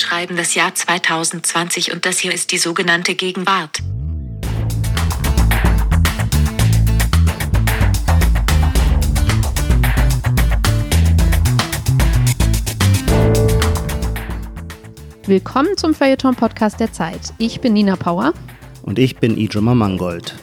schreiben das Jahr 2020 und das hier ist die sogenannte Gegenwart. Willkommen zum Feuilleton-Podcast der Zeit. Ich bin Nina Power. Und ich bin Ijoma Mangold.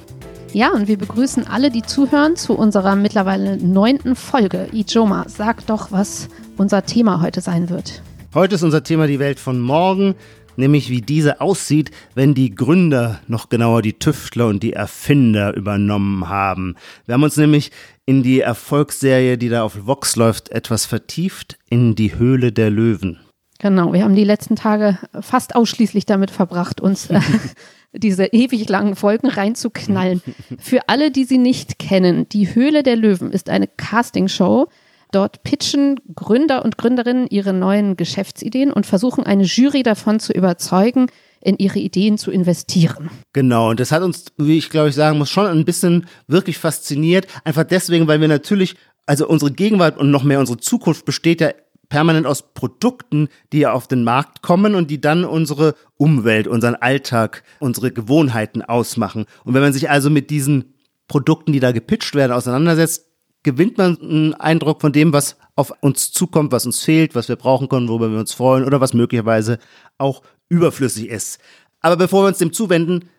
Ja, und wir begrüßen alle, die zuhören, zu unserer mittlerweile neunten Folge. Ijoma, sag doch, was unser Thema heute sein wird. Heute ist unser Thema die Welt von morgen, nämlich wie diese aussieht, wenn die Gründer, noch genauer die Tüftler und die Erfinder übernommen haben. Wir haben uns nämlich in die Erfolgsserie, die da auf Vox läuft, etwas vertieft in die Höhle der Löwen. Genau, wir haben die letzten Tage fast ausschließlich damit verbracht, uns äh, diese ewig langen Folgen reinzuknallen. Für alle, die sie nicht kennen, die Höhle der Löwen ist eine Castingshow. Dort pitchen Gründer und Gründerinnen ihre neuen Geschäftsideen und versuchen eine Jury davon zu überzeugen, in ihre Ideen zu investieren. Genau, und das hat uns, wie ich glaube ich sagen muss, schon ein bisschen wirklich fasziniert. Einfach deswegen, weil wir natürlich, also unsere Gegenwart und noch mehr unsere Zukunft besteht ja permanent aus Produkten, die auf den Markt kommen und die dann unsere Umwelt, unseren Alltag, unsere Gewohnheiten ausmachen. Und wenn man sich also mit diesen Produkten, die da gepitcht werden, auseinandersetzt, gewinnt man einen Eindruck von dem, was auf uns zukommt, was uns fehlt, was wir brauchen können, worüber wir uns freuen oder was möglicherweise auch überflüssig ist. Aber bevor wir uns dem zuwenden,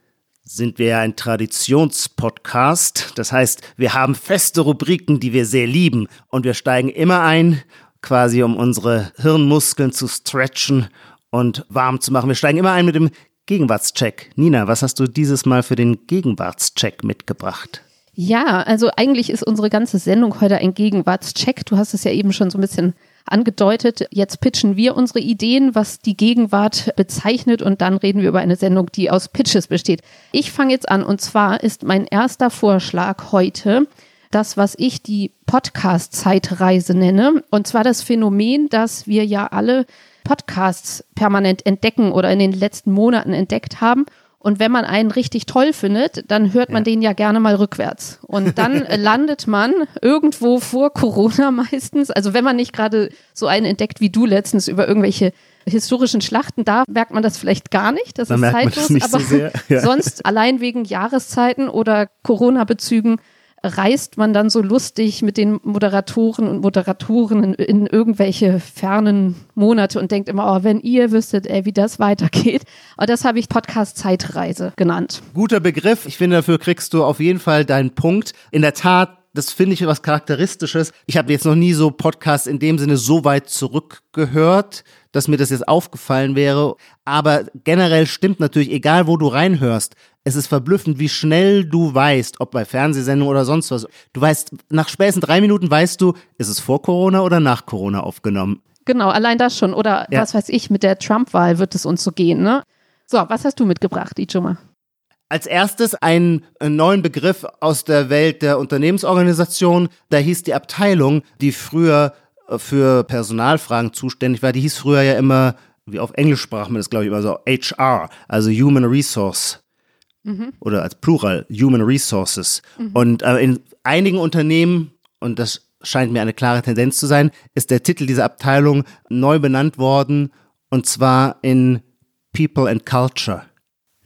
sind wir ja ein Traditionspodcast. Das heißt, wir haben feste Rubriken, die wir sehr lieben und wir steigen immer ein quasi um unsere Hirnmuskeln zu stretchen und warm zu machen. Wir steigen immer ein mit dem Gegenwartscheck. Nina, was hast du dieses Mal für den Gegenwartscheck mitgebracht? Ja, also eigentlich ist unsere ganze Sendung heute ein Gegenwartscheck. Du hast es ja eben schon so ein bisschen angedeutet. Jetzt pitchen wir unsere Ideen, was die Gegenwart bezeichnet und dann reden wir über eine Sendung, die aus Pitches besteht. Ich fange jetzt an und zwar ist mein erster Vorschlag heute das, was ich die Podcast-Zeitreise nenne. Und zwar das Phänomen, dass wir ja alle Podcasts permanent entdecken oder in den letzten Monaten entdeckt haben. Und wenn man einen richtig toll findet, dann hört man ja. den ja gerne mal rückwärts. Und dann landet man irgendwo vor Corona meistens. Also wenn man nicht gerade so einen entdeckt wie du letztens über irgendwelche historischen Schlachten, da merkt man das vielleicht gar nicht. Das da ist zeitlos. aber so ja. sonst allein wegen Jahreszeiten oder Corona-Bezügen reist man dann so lustig mit den Moderatoren und Moderatorinnen in, irgendwelche fernen Monate und denkt immer, oh, wenn ihr wüsstet, ey, wie das weitergeht. Aber das habe ich Podcast-Zeitreise genannt. Guter Begriff. Ich finde, dafür kriegst du auf jeden Fall deinen Punkt. In der Tat das finde ich was Charakteristisches. Ich habe jetzt noch nie so Podcasts in dem Sinne so weit zurückgehört, dass mir das jetzt aufgefallen wäre. Aber generell stimmt natürlich, egal wo du reinhörst, es ist verblüffend, wie schnell du weißt, ob bei Fernsehsendungen oder sonst was. Du weißt, nach spätestens drei Minuten weißt du, ist es vor Corona oder nach Corona aufgenommen. Genau, allein das schon. Oder ja. was weiß ich, mit der Trump-Wahl wird es uns so gehen, ne? So, was hast du mitgebracht, Ijoma? Als erstes einen neuen Begriff aus der Welt der Unternehmensorganisation. Da hieß die Abteilung, die früher äh, für Personalfragen zuständig war, die hieß früher ja immer, wie auf Englisch sprach man das, glaube ich, immer so HR, also Human Resource mhm. oder als Plural Human Resources. Mhm. Und äh, in einigen Unternehmen, und das scheint mir eine klare Tendenz zu sein, ist der Titel dieser Abteilung neu benannt worden und zwar in People and Culture.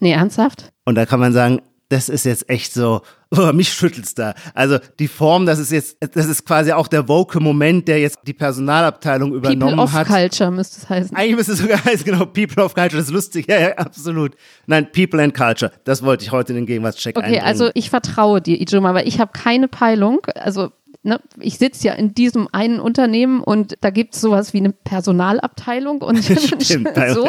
Nee, ernsthaft? Und da kann man sagen, das ist jetzt echt so, oh, mich schüttelt's da. Also die Form, das ist jetzt, das ist quasi auch der woke Moment, der jetzt die Personalabteilung übernommen People of hat. Culture müsste es heißen. Eigentlich müsste es sogar heißen, genau, People of Culture, das ist lustig, ja, ja, absolut. Nein, People and Culture, das wollte ich heute in den Gegenwartscheck Okay, einbringen. also ich vertraue dir, Ijoma, aber ich habe keine Peilung, also Ne, ich sitze ja in diesem einen Unternehmen und da gibt es sowas wie eine Personalabteilung und Stimmt, so.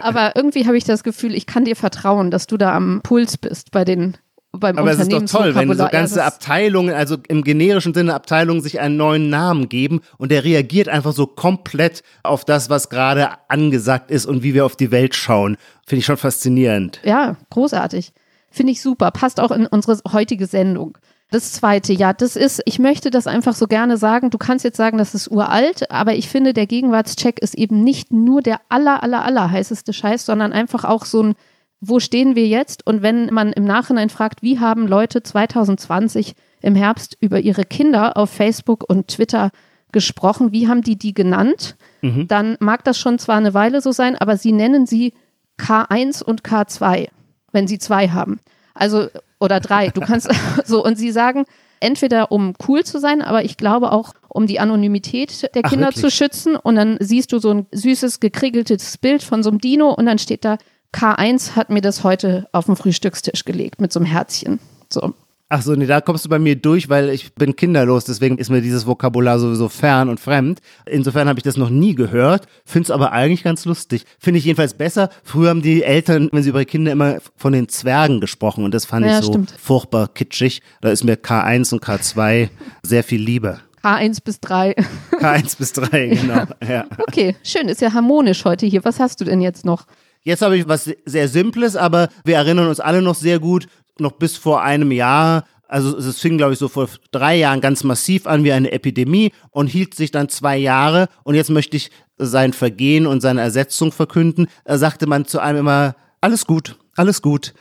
Aber irgendwie habe ich das Gefühl, ich kann dir vertrauen, dass du da am Puls bist bei den beim Aber es ist doch toll, wenn so ganze Abteilungen, also im generischen Sinne Abteilungen, sich einen neuen Namen geben und der reagiert einfach so komplett auf das, was gerade angesagt ist und wie wir auf die Welt schauen. Finde ich schon faszinierend. Ja, großartig. Finde ich super. Passt auch in unsere heutige Sendung. Das zweite, ja, das ist, ich möchte das einfach so gerne sagen. Du kannst jetzt sagen, das ist uralt, aber ich finde, der Gegenwartscheck ist eben nicht nur der aller, aller, aller heißeste Scheiß, sondern einfach auch so ein, wo stehen wir jetzt? Und wenn man im Nachhinein fragt, wie haben Leute 2020 im Herbst über ihre Kinder auf Facebook und Twitter gesprochen. Wie haben die die genannt? Mhm. Dann mag das schon zwar eine Weile so sein, aber sie nennen sie K1 und K2, wenn sie zwei haben. Also, oder drei. Du kannst so, und sie sagen, entweder um cool zu sein, aber ich glaube auch, um die Anonymität der Ach, Kinder wirklich? zu schützen. Und dann siehst du so ein süßes, gekriegeltes Bild von so einem Dino und dann steht da, K1 hat mir das heute auf den Frühstückstisch gelegt mit so einem Herzchen. So. Ach so, nee, da kommst du bei mir durch, weil ich bin kinderlos, deswegen ist mir dieses Vokabular sowieso fern und fremd. Insofern habe ich das noch nie gehört, finde es aber eigentlich ganz lustig. Finde ich jedenfalls besser. Früher haben die Eltern, wenn sie über ihre Kinder immer von den Zwergen gesprochen und das fand Ja, ich so stimmt. furchtbar kitschig. Da ist mir K1 und K2 sehr viel lieber. K1 bis 3. K1 bis 3, genau. Ja. Okay, schön, ist ja harmonisch heute hier. Was hast du denn jetzt noch? Jetzt habe ich was sehr Simples, aber wir erinnern uns alle noch sehr gut, noch bis vor einem Jahr. Also es fing, glaube ich, so vor drei Jahren ganz massiv an wie eine Epidemie und hielt sich dann zwei Jahre. Und jetzt möchte ich sein Vergehen und seine Ersetzung verkünden. Da sagte man zu einem immer, alles gut, alles gut.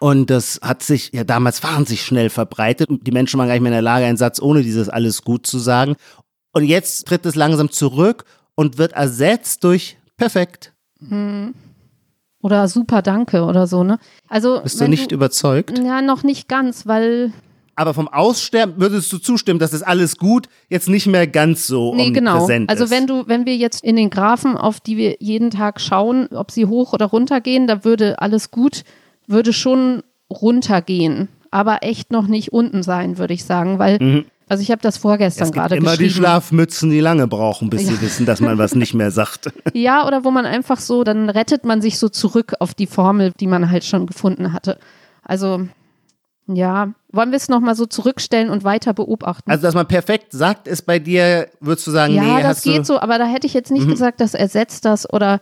Und das hat sich ja damals wahnsinnig schnell verbreitet. Die Menschen waren gar nicht mehr in der Lage, einen Satz ohne dieses alles gut zu sagen. Und jetzt tritt es langsam zurück und wird ersetzt durch perfekt. Oder super Danke oder so, ne? Also, Bist du nicht überzeugt? Ja, noch nicht ganz, weil. Aber vom Aussterben würdest du zustimmen, dass das alles gut jetzt nicht mehr ganz so Nee, genau. omnipräsent Also wenn du, wenn wir jetzt in den Graphen, auf die wir jeden Tag schauen, ob sie hoch oder runter gehen, da würde alles gut, würde schon runtergehen. Aber echt noch nicht unten sein, würde ich sagen. Weil, also ich habe das vorgestern Mhm. es gibt gerade immer die. Schlafmützen, die lange brauchen, bis sie wissen, dass man was nicht mehr sagt. Ja, oder wo man einfach so, dann rettet man sich so zurück auf die Formel, die man halt schon gefunden hatte. Also, ja, wollen wir es nochmal so zurückstellen und weiter beobachten? Also, dass man perfekt sagt, ist bei dir, würdest du sagen, ja, nee, das geht so, aber da hätte ich jetzt nicht Mhm. gesagt, das ersetzt das oder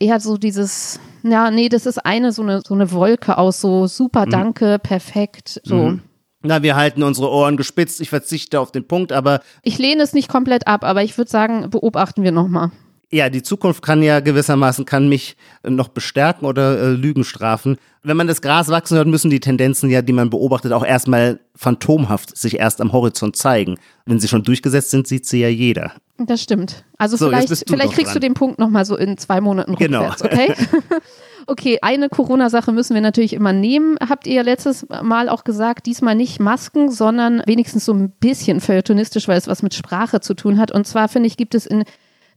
eher so dieses, ja, nee, das ist eine so eine, so eine Wolke aus so super, Mhm. danke, perfekt, so. Na, wir halten unsere Ohren gespitzt. Ich verzichte auf den Punkt, aber Ich lehne es nicht komplett ab, aber ich würde sagen, beobachten wir nochmal. ja, die Zukunft kann ja gewissermaßen kann mich noch bestärken oder äh, Lügen strafen. Wenn man das Gras wachsen hört, müssen die Tendenzen ja, die man beobachtet, auch erstmal phantomhaft sich erst am Horizont zeigen. Wenn sie schon durchgesetzt sind, sieht sie ja jeder. Das stimmt. Also So, vielleicht, du vielleicht kriegst du dran. den Punkt nochmal so in zwei Monaten Genau. rückwärts, okay? okay, eine Corona-Sache müssen wir natürlich immer nehmen. Habt ihr ja letztes Mal auch gesagt, diesmal nicht Masken, sondern wenigstens so ein bisschen feuilletonistisch, weil es was mit Sprache zu tun hat. Und zwar, finde ich, gibt es in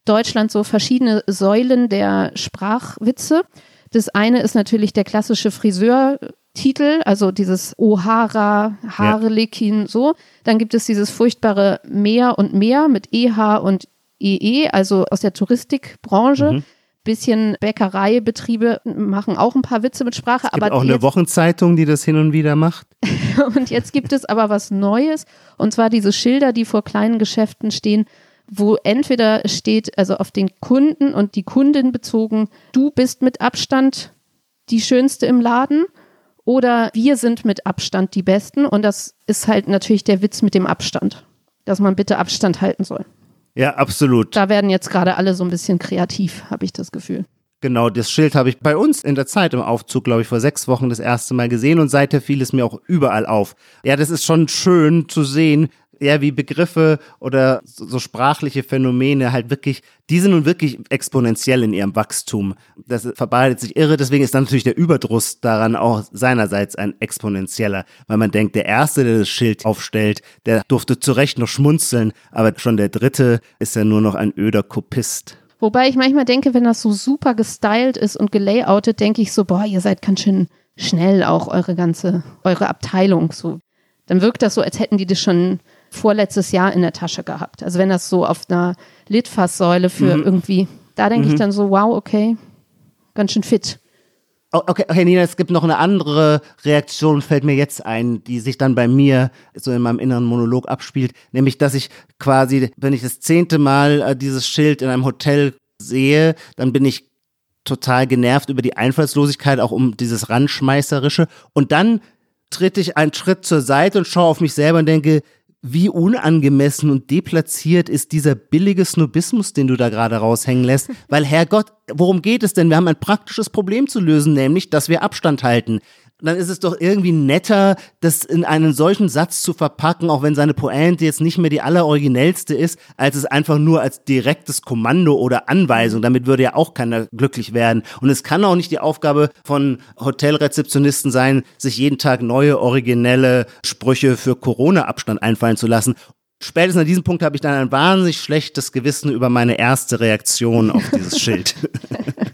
Deutschland so verschiedene Säulen der Sprachwitze. Das eine ist natürlich der klassische Friseurtitel, also dieses O'Hara, Harlekin, so. Dann gibt es dieses furchtbare Meer und Meer mit EH und EE, also aus der Touristikbranche. Bisschen Bäckereibetriebe machen auch ein paar Witze mit Sprache, Es gibt aber auch eine Wochenzeitung, die das hin und wieder macht. und jetzt gibt es aber was Neues, und zwar diese Schilder, die vor kleinen Geschäften stehen, wo entweder steht, also auf den Kunden und die Kundin bezogen, du bist mit Abstand die Schönste im Laden oder wir sind mit Abstand die Besten. Und das ist halt natürlich der Witz mit dem Abstand, dass man bitte Abstand halten soll. Ja, absolut. Da werden jetzt gerade alle so ein bisschen kreativ, habe ich das Gefühl. Genau, das Schild habe ich bei uns in der Zeit im Aufzug, glaube ich, vor sechs Wochen das erste Mal gesehen und seither fiel es mir auch überall auf. Ja, das ist schon schön zu sehen, ja, wie Begriffe oder so, so sprachliche Phänomene halt wirklich, die sind nun wirklich exponentiell in ihrem Wachstum. Das verbreitet sich irre, deswegen ist dann natürlich der Überdruss daran auch seinerseits ein exponentieller, weil man denkt, der Erste, der das Schild aufstellt, der durfte zu Recht noch schmunzeln, aber schon der Dritte ist ja nur noch ein öder Kopist. Wobei ich manchmal denke, wenn das so super gestylt ist und gelayoutet, denke ich so, boah, ihr seid ganz schön schnell auch eure ganze, eure Abteilung so. Dann wirkt das so, als hätten die das schon vorletztes Jahr in der Tasche gehabt. Also wenn das so auf einer Litfaßsäule für irgendwie, da denke ich dann so, wow, okay, ganz schön fit. Oh, Okay, okay, Nina, es gibt noch eine andere Reaktion, fällt mir jetzt ein, die sich dann bei mir so in meinem inneren Monolog abspielt, nämlich, dass ich quasi, wenn ich das zehnte Mal äh, dieses Schild in einem Hotel sehe, dann bin ich total genervt über die Einfallslosigkeit, auch um dieses Randschmeißerische. Und dann tritt ich einen Schritt zur Seite und schaue auf mich selber und denke, wie unangemessen und deplatziert ist dieser billige Snobismus, den du da gerade raushängen lässt. Weil, Herrgott, worum geht es denn? Wir haben ein praktisches Problem zu lösen, nämlich, dass wir Abstand halten. Dann ist es doch irgendwie netter, das in einen solchen Satz zu verpacken, auch wenn seine Pointe jetzt nicht mehr die alleroriginellste ist, als es einfach nur als direktes Kommando oder Anweisung. Damit würde ja auch keiner glücklich werden. Und es kann auch nicht die Aufgabe von Hotelrezeptionisten sein, sich jeden Tag neue originelle Sprüche für Corona-Abstand einfallen zu lassen. Spätestens an diesem Punkt habe ich dann ein wahnsinnig schlechtes Gewissen über meine erste Reaktion auf dieses Schild.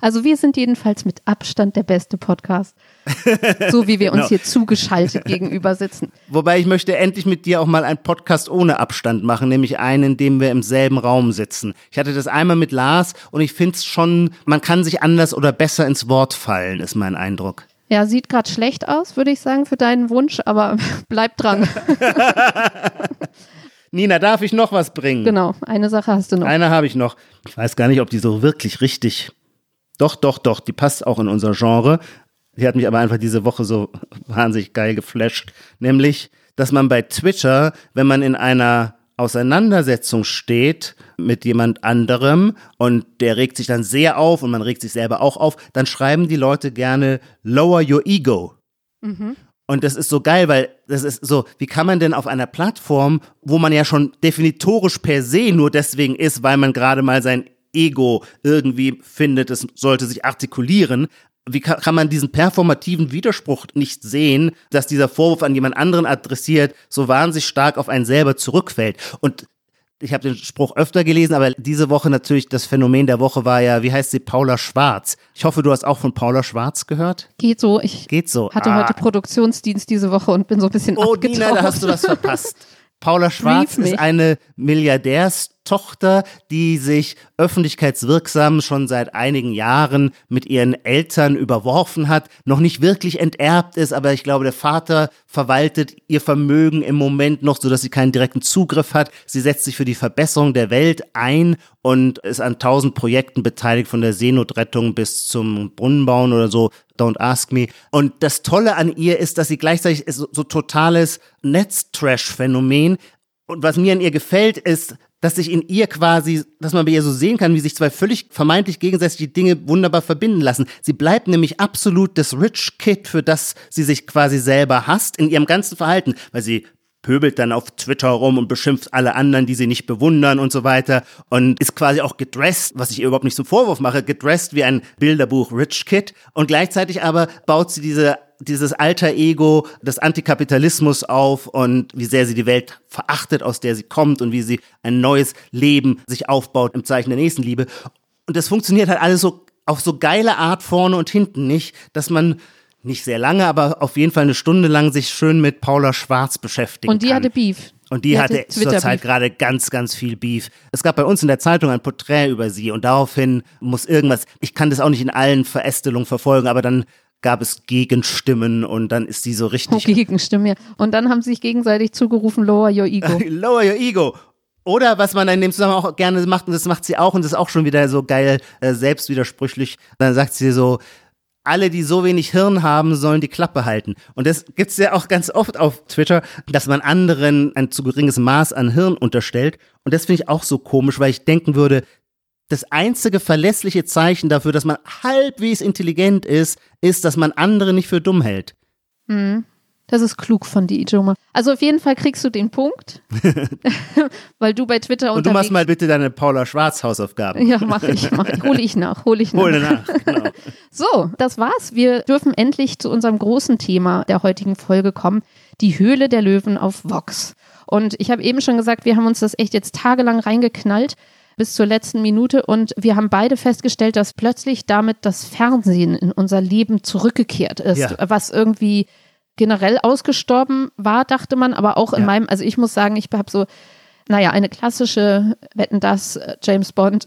Also wir sind jedenfalls mit Abstand der beste Podcast. So wie wir uns Genau. hier zugeschaltet gegenüber sitzen. Wobei ich möchte endlich mit dir auch mal einen Podcast ohne Abstand machen, nämlich einen, in dem wir im selben Raum sitzen. Ich hatte das einmal mit Lars und ich finde es schon, man kann sich anders oder besser ins Wort fallen, ist mein Eindruck. Ja, sieht gerade schlecht aus, würde ich sagen, für deinen Wunsch, aber bleib dran. Nina, darf ich noch was bringen? Genau, eine Sache hast du noch. Eine habe ich noch. Ich weiß gar nicht, ob die so wirklich richtig. Doch, doch, doch, die passt auch in unser Genre. Die hat mich aber einfach diese Woche so wahnsinnig geil geflasht. Nämlich, dass man bei Twitter, wenn man in einer Auseinandersetzung steht mit jemand anderem und der regt sich dann sehr auf und man regt sich selber auch auf, dann schreiben die Leute gerne lower your ego. Und das ist so geil, weil das ist so, wie kann man denn auf einer Plattform, wo man ja schon definitorisch per se nur deswegen ist, weil man gerade mal sein Ego irgendwie findet, es sollte sich artikulieren, wie kann, kann man diesen performativen Widerspruch nicht sehen, dass dieser Vorwurf an jemand anderen adressiert, so wahnsinnig stark auf einen selber zurückfällt? Und ich habe den Spruch öfter gelesen, aber diese Woche natürlich das Phänomen der Woche war ja, wie heißt sie, Paula Schwarz. Ich hoffe, du hast auch von Paula Schwarz gehört. Geht so, ich Geht so. hatte Ah. heute Produktionsdienst diese Woche und bin so ein bisschen Oh, abgetaucht. Nina, da hast du was verpasst. Paula Schwarz ist eine Milliardärstochter, die sich öffentlichkeitswirksam schon seit einigen Jahren mit ihren Eltern überworfen hat, noch nicht wirklich enterbt ist, aber ich glaube, der Vater verwaltet ihr Vermögen im Moment noch, so dass sie keinen direkten Zugriff hat. Sie setzt sich für die Verbesserung der Welt ein und ist an tausend Projekten beteiligt, von der Seenotrettung bis zum Brunnenbauen oder so. Don't ask me. Und das Tolle an ihr ist, dass sie gleichzeitig so, so totales Netztrash-Phänomen. Und was mir an ihr gefällt, ist, dass sich in ihr quasi, dass man bei ihr so sehen kann, wie sich zwei völlig vermeintlich gegensätzliche Dinge wunderbar verbinden lassen. Sie bleibt nämlich absolut das Rich Kid, für das sie sich quasi selber hasst, in ihrem ganzen Verhalten, weil sie pöbelt dann auf Twitter rum und beschimpft alle anderen, die sie nicht bewundern und so weiter und ist quasi auch gedressed, was ich ihr überhaupt nicht zum Vorwurf mache, gedressed wie ein Bilderbuch Rich Kid und gleichzeitig aber baut sie diese dieses alter Ego des Antikapitalismus auf und wie sehr sie die Welt verachtet, aus der sie kommt und wie sie ein neues Leben sich aufbaut im Zeichen der Nächstenliebe. Und das funktioniert halt alles so auf so geile Art vorne und hinten nicht, dass man nicht sehr lange, aber auf jeden Fall eine Stunde lang sich schön mit Paula Schwarz beschäftigen Und die kann. hatte Beef. Und die, Die hatte, hatte zurzeit gerade ganz, ganz viel Beef. Es gab bei uns in der Zeitung ein Porträt über sie und daraufhin muss irgendwas, ich kann das auch nicht in allen Verästelungen verfolgen, aber dann gab es Gegenstimmen und dann ist sie so richtig Gegenstimmen, ja. Und dann haben sie sich gegenseitig zugerufen, lower your ego. Lower your ego. Oder was man in dem Zusammenhang auch gerne macht, und das macht sie auch, und das ist auch schon wieder so geil, äh, selbstwidersprüchlich, dann sagt sie so, alle, die so wenig Hirn haben, sollen die Klappe halten. Und das gibt's ja auch ganz oft auf Twitter, dass man anderen ein zu geringes Maß an Hirn unterstellt. Und das finde ich auch so komisch, weil ich denken würde, das einzige verlässliche Zeichen dafür, dass man halbwegs intelligent ist, ist, dass man andere nicht für dumm hält. Das ist klug von dir, Ijoma. Also auf jeden Fall kriegst du den Punkt, weil du bei Twitter Und du machst mal bitte deine Paula Schwarz Hausaufgaben. Ja, mach ich, mach ich. Hole ich nach, hole ich nach. Hol nach. Genau. So, das war's. Wir dürfen endlich zu unserem großen Thema der heutigen Folge kommen. Die Höhle der Löwen auf Vox. Und ich habe eben schon gesagt, wir haben uns das echt jetzt tagelang reingeknallt bis zur letzten Minute. Und wir haben beide festgestellt, dass plötzlich damit das Fernsehen in unser Leben zurückgekehrt ist, Ja. was irgendwie generell ausgestorben war, dachte man, aber auch in Ja. meinem, also ich muss sagen, ich habe so naja, eine klassische Wetten das äh, James Bond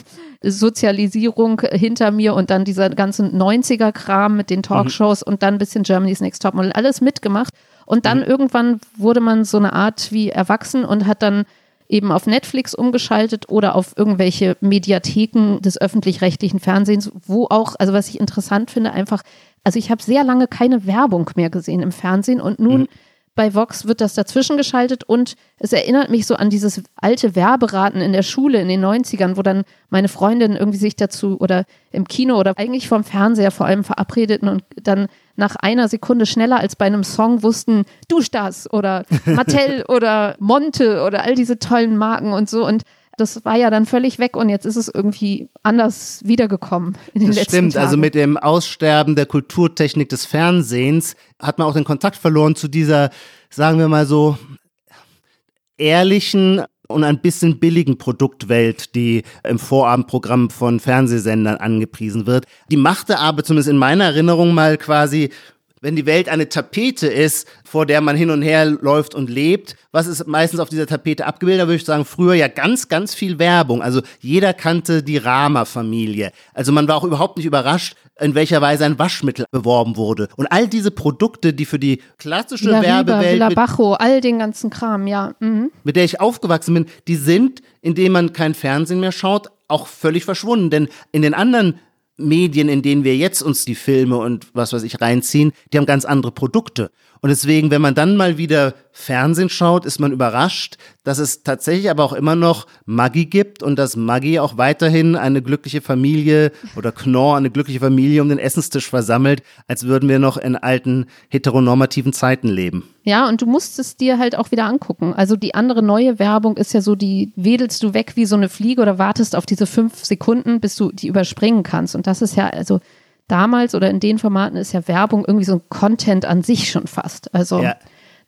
Sozialisierung hinter mir und dann dieser ganzen 90er Kram mit den Talkshows und dann ein bisschen Germany's Next Topmodel alles mitgemacht. Und dann irgendwann wurde man so eine Art wie erwachsen und hat dann eben auf Netflix umgeschaltet oder auf irgendwelche Mediatheken des öffentlich-rechtlichen Fernsehens, wo auch, also was ich interessant finde, einfach, also ich habe sehr lange keine Werbung mehr gesehen im Fernsehen und nun bei Vox wird das dazwischen geschaltet und es erinnert mich so an dieses alte Werberaten in der Schule in den 90ern, wo dann meine Freundinnen irgendwie sich dazu oder im Kino oder eigentlich vom Fernseher vor allem verabredeten und dann nach einer Sekunde schneller als bei einem Song wussten, Dusch das oder Mattel oder Monte oder all diese tollen Marken und so. Und das war ja dann völlig weg und jetzt ist es irgendwie anders wiedergekommen in den das letzten stimmt, Tagen. also mit dem Aussterben der Kulturtechnik des Fernsehens hat man auch den Kontakt verloren zu dieser, sagen wir mal so, ehrlichen und ein bisschen billigen Produktwelt, die im Vorabendprogramm von Fernsehsendern angepriesen wird. Die machte aber zumindest in meiner Erinnerung mal quasi wenn die Welt eine Tapete ist, vor der man hin und her läuft und lebt, was ist meistens auf dieser Tapete abgebildet? Da würde ich sagen, früher ja ganz, ganz viel Werbung. Also jeder kannte die Rama-Familie. Also man war auch überhaupt nicht überrascht, in welcher Weise ein Waschmittel beworben wurde. Und all diese Produkte, die für die klassische Riba, Werbewelt, mit, Bajo, all den ganzen Kram, ja. Mhm. mit der ich aufgewachsen bin, die sind, indem man kein Fernsehen mehr schaut, auch völlig verschwunden. Denn in den anderen Medien, in denen wir jetzt uns die Filme und was weiß ich reinziehen, die haben ganz andere Produkte. Und deswegen, wenn man dann mal wieder Fernsehen schaut, ist man überrascht, dass es tatsächlich aber auch immer noch Maggi gibt und dass Maggi auch weiterhin eine glückliche Familie oder Knorr eine glückliche Familie um den Essenstisch versammelt, als würden wir noch in alten heteronormativen Zeiten leben. Ja, und du musst es dir halt auch wieder angucken. Also die andere neue Werbung ist ja so, die wedelst du weg wie so eine Fliege oder wartest auf diese fünf Sekunden, bis du die überspringen kannst. Und das ist ja, also damals oder in den Formaten ist ja Werbung irgendwie so ein Content an sich schon fast. Also, Ja.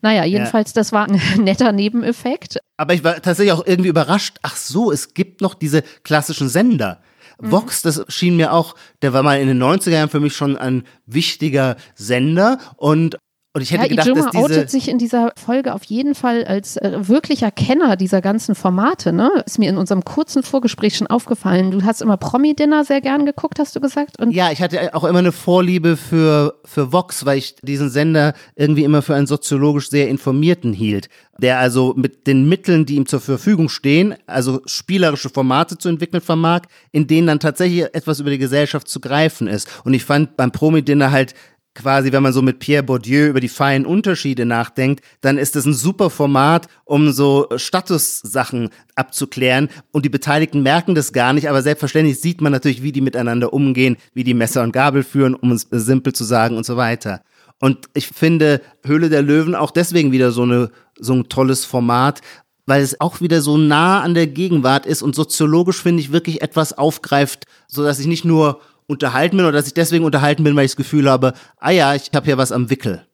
naja, jedenfalls, das war ein netter Nebeneffekt. Aber ich war tatsächlich auch irgendwie überrascht. Ach so, es gibt noch diese klassischen Sender. Mhm. Vox, das schien mir auch, der war mal in den 90er Jahren für mich schon ein wichtiger Sender und und ich hätte Ja, gedacht, Ijoma dass diese outet sich in dieser Folge auf jeden Fall als äh, wirklicher Kenner dieser ganzen Formate. Ne? Ist mir in unserem kurzen Vorgespräch schon aufgefallen. Du hast immer Promi-Dinner sehr gern geguckt, hast du gesagt? Und Ja, ich hatte auch immer eine Vorliebe für, für Vox, weil ich diesen Sender irgendwie immer für einen soziologisch sehr informierten hielt. Der also mit den Mitteln, die ihm zur Verfügung stehen, also spielerische Formate zu entwickeln vermag, in denen dann tatsächlich etwas über die Gesellschaft zu greifen ist. Und ich fand beim Promi-Dinner halt quasi, wenn man so mit Pierre Bourdieu über die feinen Unterschiede nachdenkt, dann ist es ein super Format, um so Statussachen abzuklären. Und die Beteiligten merken das gar nicht, aber selbstverständlich sieht man natürlich, wie die miteinander umgehen, wie die Messer und Gabel führen, um es simpel zu sagen und so weiter. Und ich finde Höhle der Löwen auch deswegen wieder so, eine, so ein tolles Format, weil es auch wieder so nah an der Gegenwart ist und soziologisch finde ich wirklich etwas aufgreift, so dass ich nicht nur unterhalten bin oder dass ich deswegen unterhalten bin, weil ich das Gefühl habe, ah ja, ich habe hier was am Wickel.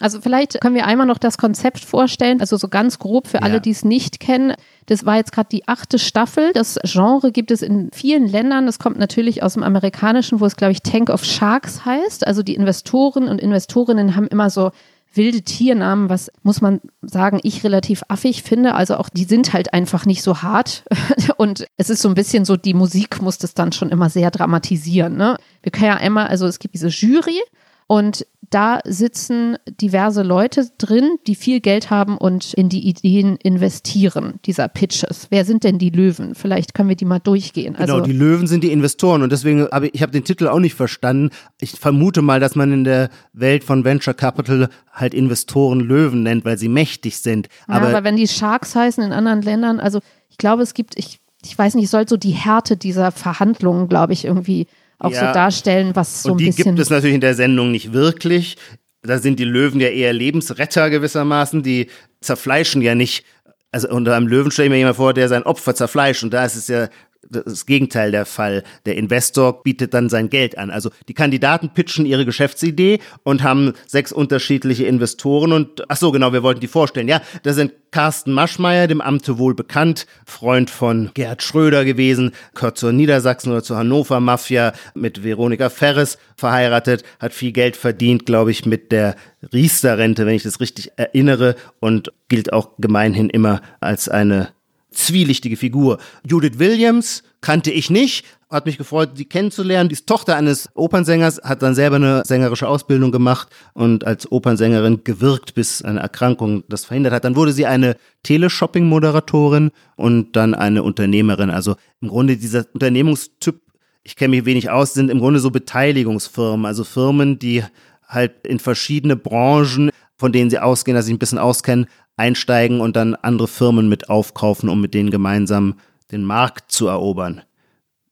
Also vielleicht können wir einmal noch das Konzept vorstellen, also so ganz grob für alle, Ja. die es nicht kennen. Das war jetzt gerade die achte Staffel. Das Genre gibt es in vielen Ländern. Das kommt natürlich aus dem Amerikanischen, wo es, glaube ich, Tank of Sharks heißt. Also die Investoren und Investorinnen haben immer so wilde Tiernamen, was muss man sagen, ich relativ affig finde. Also auch die sind halt einfach nicht so hart. Und es ist so ein bisschen so, die Musik muss das dann schon immer sehr dramatisieren. Ne? Wir können ja einmal, also es gibt diese Jury und da sitzen diverse Leute drin, die viel Geld haben und in die Ideen investieren, dieser Pitches. Wer sind denn die Löwen? Vielleicht können wir die mal durchgehen. Also, genau, die Löwen sind die Investoren und deswegen habe ich, ich habe den Titel auch nicht verstanden. Ich vermute mal, dass man in der Welt von Venture Capital halt Investoren Löwen nennt, weil sie mächtig sind. ja, Aber, aber wenn die Sharks heißen in anderen Ländern, also ich glaube, es gibt, ich, ich weiß nicht, es soll so die Härte dieser Verhandlungen, glaube ich, irgendwie auch Ja. so darstellen, was so und ein die bisschen. gibt es natürlich in der Sendung nicht wirklich. Da sind die Löwen ja eher Lebensretter gewissermaßen. Die zerfleischen ja nicht. Also unter einem Löwen stelle ich mir jemand vor, der sein Opfer zerfleischt. Und da ist es ja das Gegenteil der Fall. Der Investor bietet dann sein Geld an. Also die Kandidaten pitchen ihre Geschäftsidee und haben sechs unterschiedliche Investoren und ach so genau, wir wollten die vorstellen. Ja, da sind Carsten Maschmeyer, dem Amte wohl bekannt, Freund von Gerhard Schröder gewesen, gehört zur Niedersachsen oder zur Hannover Mafia mit Veronika Ferres verheiratet, hat viel Geld verdient, glaube ich, mit der Riester-Rente, wenn ich das richtig erinnere und gilt auch gemeinhin immer als eine zwielichtige Figur. Judith Williams kannte ich nicht, hat mich gefreut, sie kennenzulernen. Die ist Tochter eines Opernsängers, hat dann selber eine sängerische Ausbildung gemacht und als Opernsängerin gewirkt, bis eine Erkrankung das verhindert hat. Dann wurde sie eine Teleshopping-Moderatorin und dann eine Unternehmerin. Also im Grunde dieser Unternehmungstyp, ich kenne mich wenig aus, sind im Grunde so Beteiligungsfirmen, also Firmen, die halt in verschiedene Branchen, von denen sie ausgehen, dass sie ein bisschen auskennen, einsteigen und dann andere Firmen mit aufkaufen, um mit denen gemeinsam den Markt zu erobern.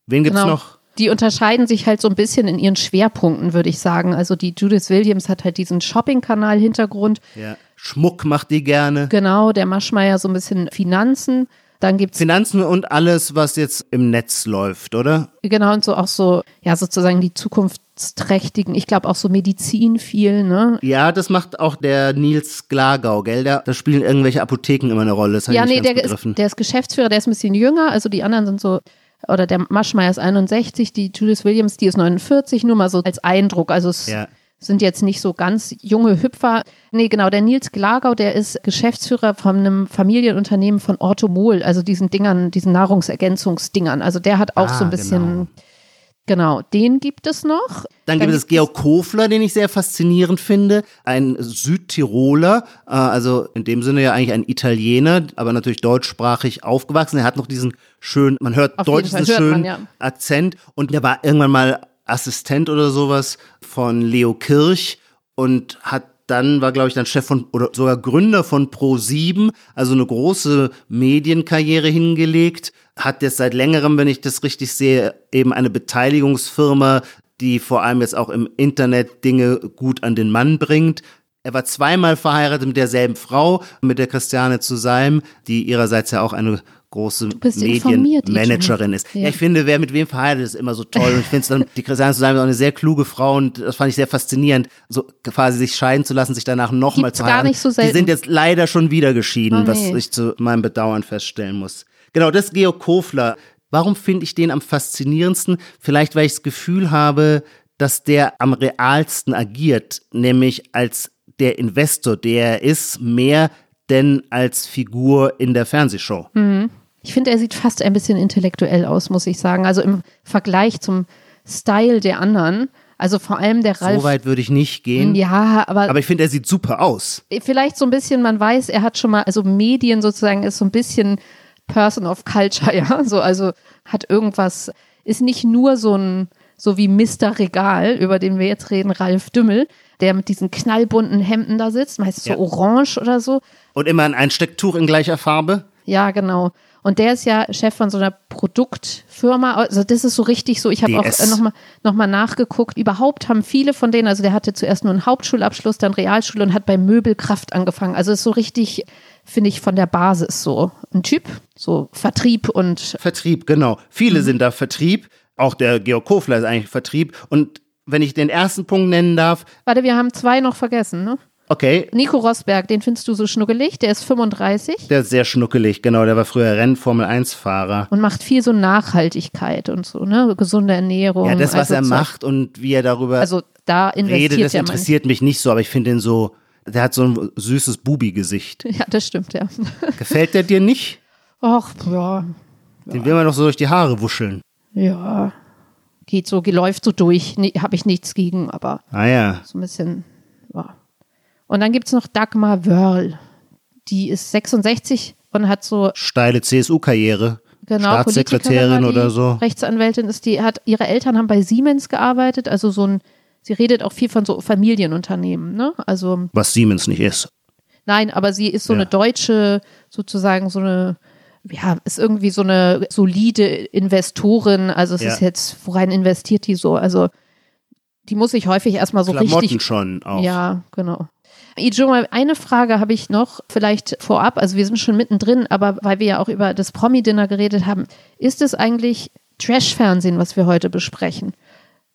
Wen gibt's Genau. noch? Die unterscheiden sich halt so ein bisschen in ihren Schwerpunkten, würde ich sagen. Also die Judith Williams hat halt diesen Shopping-Kanal-Hintergrund. Ja. Schmuck macht die gerne. Genau, der Maschmeyer so ein bisschen Finanzen. Dann gibt's Finanzen und alles, was jetzt im Netz läuft, oder? genau und so auch so, ja, sozusagen die zukunftsträchtigen, ich glaube auch so Medizin viel, ne? Ja, das macht auch der Nils Glagau, gell? Da, da spielen irgendwelche Apotheken immer eine Rolle. Das Ja, nee, der begriffen. ist, der ist Geschäftsführer, der ist ein bisschen jünger, also die anderen sind so, oder der Maschmeyer ist 61, die Judith Williams, die ist 49, nur mal so als Eindruck. Also es ja. Sind jetzt nicht so ganz junge Hüpfer. Nee, genau, der Nils Glagau, der ist Geschäftsführer von einem Familienunternehmen von Orthomol, also diesen Dingern, diesen Nahrungsergänzungsdingern. Also der hat auch Ah, so ein bisschen, genau. den gibt es noch. Dann gibt es Georg Kofler, den ich sehr faszinierend finde. Ein Südtiroler, äh, also in dem Sinne ja eigentlich ein Italiener, aber natürlich deutschsprachig aufgewachsen. Er hat noch diesen schönen, man hört Auf Deutsch, diesen hört man, schönen ja. Akzent. Und der war irgendwann mal Assistent oder sowas von Leo Kirch und hat dann war, glaube ich, dann Chef von oder sogar Gründer von Pro7, also eine große Medienkarriere hingelegt, hat jetzt seit längerem, wenn ich das richtig sehe, eben eine Beteiligungsfirma, die vor allem jetzt auch im Internet Dinge gut an den Mann bringt. Er war zweimal verheiratet mit derselben Frau, mit der Christiane zu Salm, die ihrerseits ja auch eine große Medienmanagerin ist. Ja. Ja, ich finde, wer mit wem verheiratet ist, immer so toll. Und ich finde es dann, die Christiane zu Salm ist auch eine sehr kluge Frau und das fand ich sehr faszinierend, so quasi sich scheiden zu lassen, sich danach nochmal zu gar heiraten. nicht so Die selten. sind jetzt leider schon wieder geschieden, Oh, was nee. ich zu meinem Bedauern feststellen muss. Genau, das ist Georg Kofler. Warum finde ich den am faszinierendsten? Vielleicht, weil ich das Gefühl habe, dass der am realsten agiert, nämlich als der Investor, der er ist, mehr denn als Figur in der Fernsehshow. Ich finde, er sieht fast ein bisschen intellektuell aus, muss ich sagen. Also im Vergleich zum Style der anderen. Also vor allem der Ralf. So weit würde ich nicht gehen. ja, aber, Aber ich finde, er sieht super aus. vielleicht so ein bisschen, man weiß, er hat schon mal, also Medien sozusagen ist so ein bisschen Person of Culture, ja. So, also hat irgendwas, ist nicht nur so ein, so wie Mr. Regal, über den wir jetzt reden, Ralf Dümmel, der mit diesen knallbunten Hemden da sitzt, meist so Ja. orange oder so. Und immer ein Einstecktuch in gleicher Farbe. Ja, genau. Und der ist ja Chef von so einer Produktfirma. Also das ist so richtig so. Ich habe auch äh, nochmal noch mal nachgeguckt. Überhaupt haben viele von denen, also der hatte zuerst nur einen Hauptschulabschluss, dann Realschule und hat bei Möbelkraft angefangen. Also ist so richtig, finde ich, von der Basis so ein Typ. So Vertrieb und Vertrieb, genau. Viele Mhm. sind da Vertrieb. Auch der Georg Kofler ist eigentlich Vertrieb. Und wenn ich den ersten Punkt nennen darf, warte, wir haben zwei noch vergessen, ne? Okay, Nico Rosberg, den findest du so schnuckelig, der ist 35 der ist sehr schnuckelig, genau, der war früher Renn-Formel-1-Fahrer. und macht viel so Nachhaltigkeit und so, ne? Gesunde Ernährung. Ja, das, was also er Zeug. macht und wie er darüber Also da redet, das interessiert mich nicht so, aber ich finde ihn so, der hat so ein süßes Bubi-Gesicht. Ja, das stimmt, ja. Gefällt der dir nicht? Ach, ja. Den will man doch so durch die Haare wuscheln. Ja. Geht so, läuft so durch. Nee, Habe ich nichts gegen, aber Ah ja. so ein bisschen, ja. Und dann gibt es noch Dagmar Wörl. Die ist 66 und hat so, Steile CSU-Karriere. genau, Staatssekretärin oder so. Rechtsanwältin ist die, hat, ihre Eltern haben bei Siemens gearbeitet, also so ein, sie redet auch viel von so Familienunternehmen, ne? Also, Was Siemens nicht ist. Nein, aber sie ist so Ja. eine deutsche, sozusagen so eine, ja, ist irgendwie so eine solide Investorin. Also es Ja. ist jetzt, worein investiert die so? Also die muss ich häufig erstmal so Klamotten richtig. schon auch. Ja, genau. Ijoma, eine Frage habe ich noch, vielleicht vorab, also wir sind schon mittendrin, aber weil wir ja auch über das Promi-Dinner geredet haben, ist es eigentlich Trash-Fernsehen, was wir heute besprechen?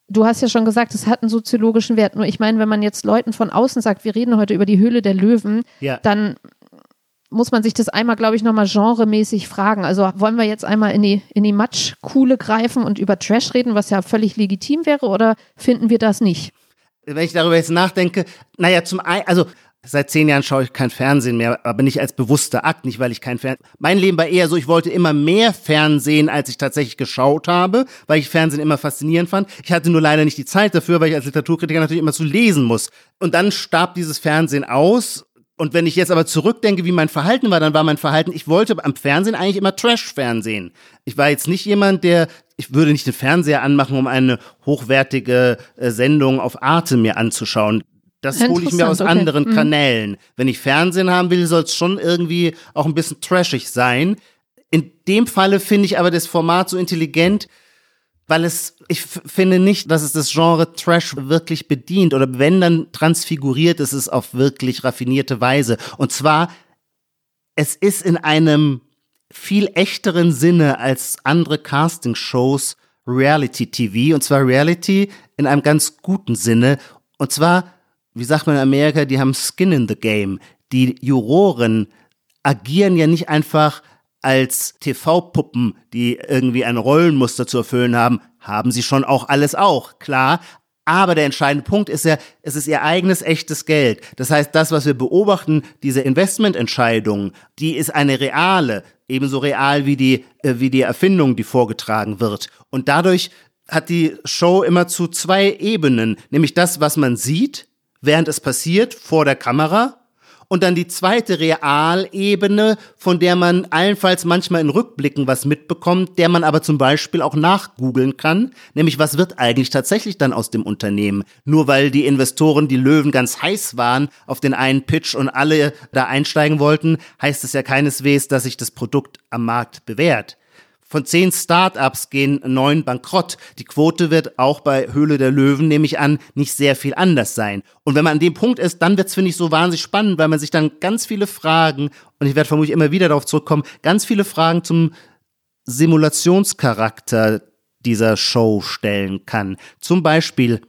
Du hast ja schon gesagt, es hat einen soziologischen Wert. Nur ich meine, wenn man jetzt Leuten von außen sagt, wir reden heute über die Höhle der Löwen, Ja. dann muss man sich das einmal, glaube ich, nochmal genremäßig fragen. Also wollen wir jetzt einmal in die, in die Matschkuhle greifen und über Trash reden, was ja völlig legitim wäre, oder finden wir das nicht? Wenn ich darüber jetzt nachdenke, naja, zum einen, also seit zehn Jahren schaue ich kein Fernsehen mehr, aber nicht als bewusster Akt, nicht weil ich kein Fernsehen. Mein Leben war eher so, ich wollte immer mehr Fernsehen, als ich tatsächlich geschaut habe, weil ich Fernsehen immer faszinierend fand. Ich hatte nur leider nicht die Zeit dafür, weil ich als Literaturkritiker natürlich immer zu lesen muss. Und dann starb dieses Fernsehen aus. Und wenn ich jetzt aber zurückdenke, wie mein Verhalten war, dann war mein Verhalten, ich wollte am Fernsehen eigentlich immer Trash-Fernsehen. Ich war jetzt nicht jemand, der, ich würde nicht den Fernseher anmachen, um eine hochwertige äh, Sendung auf Arte mir anzuschauen. Das hole ich mir aus okay. anderen Mhm. Kanälen. Wenn ich Fernsehen haben will, soll es schon irgendwie auch ein bisschen trashig sein. In dem Falle finde ich aber das Format so intelligent, weil es, ich finde nicht, dass es das Genre Trash wirklich bedient oder wenn dann transfiguriert ist es auf wirklich raffinierte Weise. Und zwar, es ist in einem viel echteren Sinne als andere Casting-Shows Reality TV und zwar Reality in einem ganz guten Sinne und zwar, wie sagt man in Amerika, die haben Skin in the Game. Die Juroren agieren ja nicht einfach als TV-Puppen, die irgendwie ein Rollenmuster zu erfüllen haben, haben sie schon auch alles auch, klar. Aber der entscheidende Punkt ist ja, es ist ihr eigenes echtes Geld. Das heißt, das, was wir beobachten, diese Investmententscheidung, die ist eine reale, ebenso real wie die, äh, wie die Erfindung, die vorgetragen wird. Und dadurch hat die Show immer zu zwei Ebenen, nämlich das, was man sieht, während es passiert, vor der Kamera, und dann die zweite Realebene, von der man allenfalls manchmal in Rückblicken was mitbekommt, der man aber zum Beispiel auch nachgoogeln kann, nämlich was wird eigentlich tatsächlich dann aus dem Unternehmen? Nur weil die Investoren, die Löwen ganz heiß waren auf den einen Pitch und alle da einsteigen wollten, heißt es ja keineswegs, dass sich das Produkt am Markt bewährt. Von zehn Startups gehen neun bankrott. Die Quote wird auch bei Höhle der Löwen, nehme ich an, nicht sehr viel anders sein. Und wenn man an dem Punkt ist, dann wird's finde ich, so wahnsinnig spannend, weil man sich dann ganz viele Fragen, und ich werde vermutlich immer wieder darauf zurückkommen, ganz viele Fragen zum Simulationscharakter dieser Show stellen kann. Zum Beispiel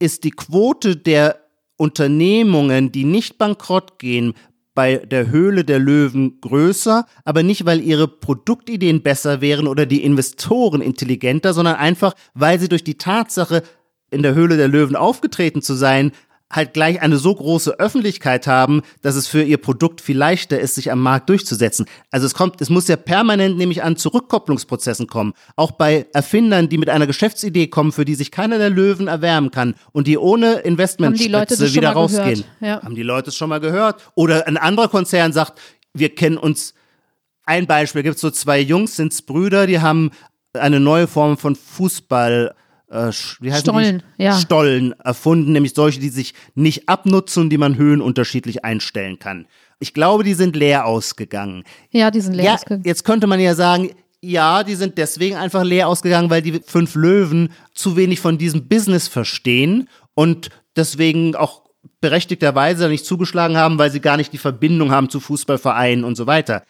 ist die Quote der Unternehmungen, die nicht bankrott gehen, bei der Höhle der Löwen größer, aber nicht, weil ihre Produktideen besser wären oder die Investoren intelligenter, sondern einfach, weil sie durch die Tatsache, in der Höhle der Löwen aufgetreten zu sein, halt gleich eine so große Öffentlichkeit haben, dass es für ihr Produkt viel leichter ist, sich am Markt durchzusetzen. Also es kommt, es muss ja permanent nämlich an Zurückkopplungsprozessen kommen. Auch bei Erfindern, die mit einer Geschäftsidee kommen, für die sich keiner der Löwen erwärmen kann und die ohne Investmentspitze wieder rausgehen. Ja. Haben die Leute es schon mal gehört? Oder ein anderer Konzern sagt, wir kennen uns ein Beispiel, gibt es so zwei Jungs, sind's Brüder, die haben eine neue Form von Fußball äh, wie heißen Stollen, die? ja. Stollen erfunden, nämlich solche, die sich nicht abnutzen die man Höhen unterschiedlich einstellen kann. Ich glaube, die sind leer ausgegangen. Ja, die sind leer ja, ausgegangen. Jetzt könnte man ja sagen, ja, die sind deswegen einfach leer ausgegangen, weil die fünf Löwen zu wenig von diesem Business verstehen und deswegen auch berechtigterweise nicht zugeschlagen haben, weil sie gar nicht die Verbindung haben zu Fußballvereinen und so weiter.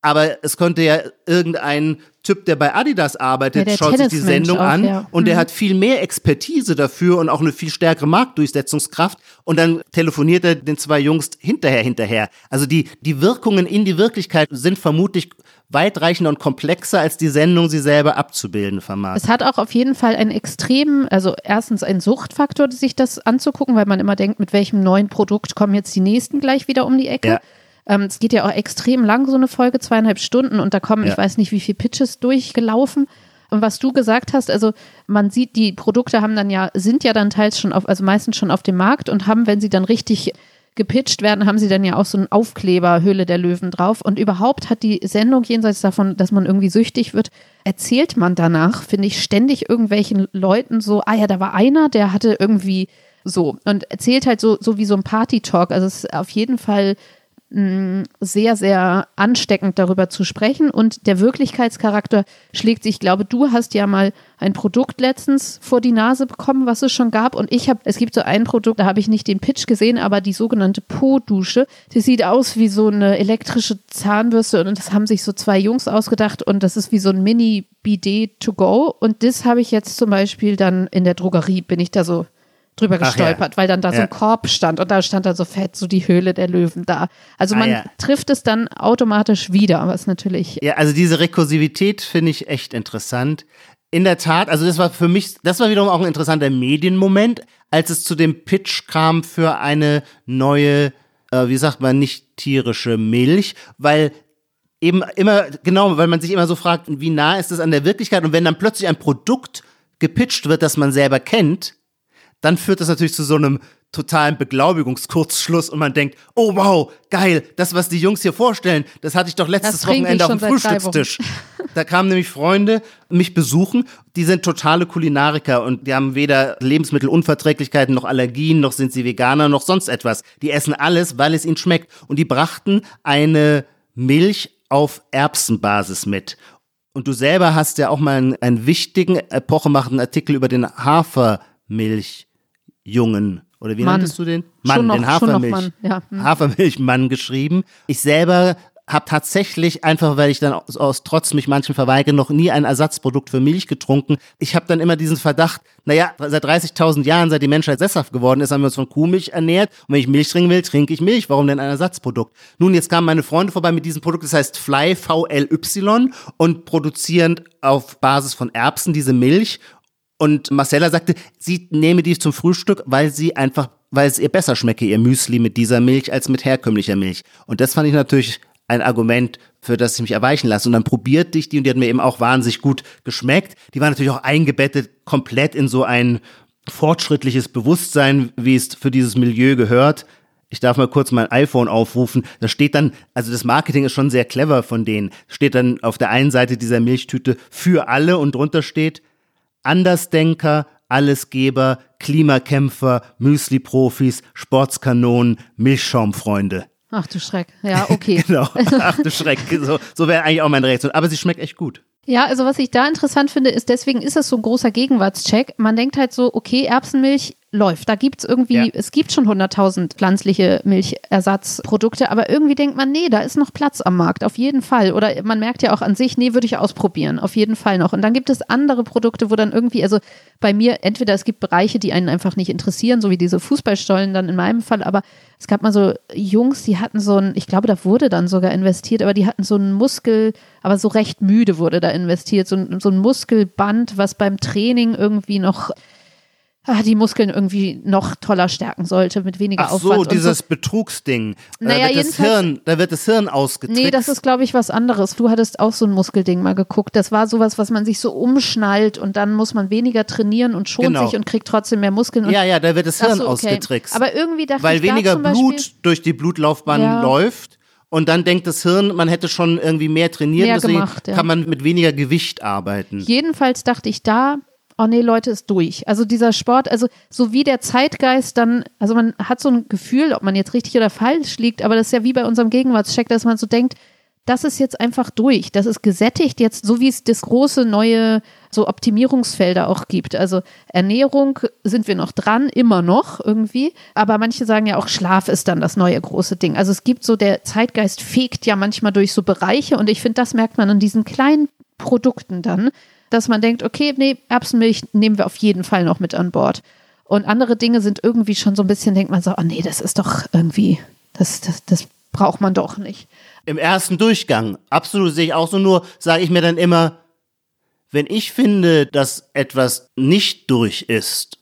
Aber es könnte ja irgendein Typ, der bei Adidas arbeitet, ja, schaut sich die Sendung auch, an ja. und mhm. der hat viel mehr Expertise dafür und auch eine viel stärkere Marktdurchsetzungskraft und dann telefoniert er den zwei Jungs hinterher hinterher. Also die, die Wirkungen in die Wirklichkeit sind vermutlich weitreichender und komplexer, als die Sendung sie selber abzubilden vermag. Es hat auch auf jeden Fall einen extremen, also erstens einen Suchtfaktor, sich das anzugucken, weil man immer denkt, mit welchem neuen Produkt kommen jetzt die nächsten gleich wieder um die Ecke. Ja. Ähm, es geht ja auch extrem lang, so eine Folge, zweieinhalb Stunden und da kommen, ja. ich weiß nicht, wie viele Pitches durchgelaufen. Und was du gesagt hast, also man sieht, die Produkte haben dann ja, sind ja dann teils schon auf, also meistens schon auf dem Markt und haben, wenn sie dann richtig gepitcht werden, haben sie dann ja auch so einen Aufkleber Höhle der Löwen drauf. Und überhaupt hat die Sendung, jenseits davon, dass man irgendwie süchtig wird, erzählt man danach, finde ich, ständig irgendwelchen Leuten so, ah ja, da war einer, der hatte irgendwie so und erzählt halt so, so wie so ein Party-Talk. Also es ist auf jeden Fall sehr, sehr ansteckend darüber zu sprechen. Und der Wirklichkeitscharakter schlägt sich, ich glaube, du hast ja mal ein Produkt letztens vor die Nase bekommen, was es schon gab. Und ich habe, es gibt so ein Produkt, da habe ich nicht den Pitch gesehen, aber die sogenannte Po-Dusche. Die sieht aus wie so eine elektrische Zahnbürste und das haben sich so zwei Jungs ausgedacht und das ist wie so ein Mini-Bidet to go. Und das habe ich jetzt zum Beispiel dann in der Drogerie, bin ich da so drüber gestolpert, ja. weil dann da ja. so ein Korb stand und da stand dann so fett so die Höhle der Löwen da. Also ah, man ja. trifft es dann automatisch wieder, was natürlich. Ja, also diese Rekursivität finde ich echt interessant. In der Tat, also das war für mich, das war wiederum auch ein interessanter Medienmoment, als es zu dem Pitch kam für eine neue, äh, wie sagt man, nicht tierische Milch, weil eben immer, genau, weil man sich immer so fragt, wie nah ist es an der Wirklichkeit und wenn dann plötzlich ein Produkt gepitcht wird, das man selber kennt, dann führt das natürlich zu so einem totalen Beglaubigungskurzschluss und man denkt, oh wow, geil, das, was die Jungs hier vorstellen, das hatte ich doch letztes Wochenende auf dem Frühstückstisch. Da kamen nämlich Freunde mich besuchen, die sind totale Kulinariker und die haben weder Lebensmittelunverträglichkeiten noch Allergien, noch sind sie Veganer, noch sonst etwas. Die essen alles, weil es ihnen schmeckt. Und die brachten eine Milch auf Erbsenbasis mit. Und du selber hast ja auch mal einen, einen wichtigen, epochemachenden Artikel über den Hafermilchjungen oder wie Mann. nanntest du den? Schon noch- den Hafermilch, Mann, ja. Hm. Hafermilchmann geschrieben. Ich selber habe tatsächlich einfach, weil ich dann aus, aus Trotz mich manchen verweigere, noch nie ein Ersatzprodukt für Milch getrunken. Ich habe dann immer diesen Verdacht, naja, seit 30.000 Jahren, seit die Menschheit sesshaft geworden ist, haben wir uns von Kuhmilch ernährt. Und wenn ich Milch trinken will, trinke ich Milch. Warum denn ein Ersatzprodukt? Nun, jetzt kamen meine Freunde vorbei mit diesem Produkt, das heißt Fly, V-L-Y und produzieren auf Basis von Erbsen diese Milch. Und Marcella sagte, sie nehme die zum Frühstück, weil sie einfach, weil es ihr besser schmecke, ihr Müsli mit dieser Milch als mit herkömmlicher Milch. Und das fand ich natürlich ein Argument, für das ich mich erweichen lasse. Und dann probierte ich die und die hat mir eben auch wahnsinnig gut geschmeckt. Die war natürlich auch eingebettet komplett in so ein fortschrittliches Bewusstsein, wie es für dieses Milieu gehört. Ich darf mal kurz mein iPhone aufrufen. Da steht dann, also das Marketing ist schon sehr clever von denen. Steht dann auf der einen Seite dieser Milchtüte für alle und drunter steht Andersdenker, Allesgeber, Klimakämpfer, Müsli-Profis, Sportskanonen, Milchschaumfreunde. Ach du Schreck. Ja, okay. Genau. Ach du Schreck. So, so wäre eigentlich auch meine Reaktion. Aber sie schmeckt echt gut. Ja, also was ich da interessant finde, ist, deswegen ist es so ein großer Gegenwartscheck. Man denkt halt so, okay, Erbsenmilch läuft. Da gibt's irgendwie, Ja. es gibt schon 100.000 pflanzliche Milchersatzprodukte, aber irgendwie denkt man, nee, da ist noch Platz am Markt, auf jeden Fall. Oder man merkt ja auch an sich, nee, würde ich ausprobieren, auf jeden Fall noch. Und dann gibt es andere Produkte, wo dann irgendwie, also bei mir, entweder es gibt Bereiche, die einen einfach nicht interessieren, so wie diese Fußballstollen dann in meinem Fall, aber es gab mal so Jungs, die hatten so ein, ich glaube, da wurde dann sogar investiert, aber die hatten so einen Muskel, aber so recht müde wurde da investiert, so ein, so ein Muskelband, was beim Training irgendwie noch ah, die Muskeln irgendwie noch toller stärken sollte, mit weniger Ach so, Aufwand. und dieses Betrugsding. Naja, da, wird das Hirn, da wird das Hirn ausgetrickst. Nee, das ist, glaube ich, was anderes. Du hattest auch so ein Muskelding mal geguckt. Das war sowas, was man sich so umschnallt und dann muss man weniger trainieren und schont Genau. sich und kriegt trotzdem mehr Muskeln. Und Ja, ja, da wird das Ach Hirn so, okay. ausgetrickst. Aber irgendwie dachte weil ich weniger Blut durch die Blutlaufbahn Ja. läuft. Und dann denkt das Hirn, man hätte schon irgendwie mehr trainiert, Mehr deswegen gemacht, ja. kann man mit weniger Gewicht arbeiten. Jedenfalls dachte ich da, oh nee, Leute, ist durch. Also dieser Sport, also so wie der Zeitgeist dann, also man hat so ein Gefühl, ob man jetzt richtig oder falsch liegt, aber das ist ja wie bei unserem Gegenwartscheck, dass man so denkt, das ist jetzt einfach durch. Das ist gesättigt jetzt, so wie es das große neue so Optimierungsfelder auch gibt. Also Ernährung sind wir noch dran, immer noch irgendwie. Aber manche sagen ja auch, Schlaf ist dann das neue große Ding. Also es gibt so, der Zeitgeist fegt ja manchmal durch so Bereiche und ich finde, das merkt man an diesen kleinen Produkten dann, dass man denkt, okay, nee, Erbsenmilch nehmen wir auf jeden Fall noch mit an Bord. Und andere Dinge sind irgendwie schon so ein bisschen, denkt man so, oh nee, das ist doch irgendwie, das, das, das braucht man doch nicht. Im ersten Durchgang, absolut sehe ich auch so, nur sage ich mir dann immer, wenn ich finde, dass etwas nicht durch ist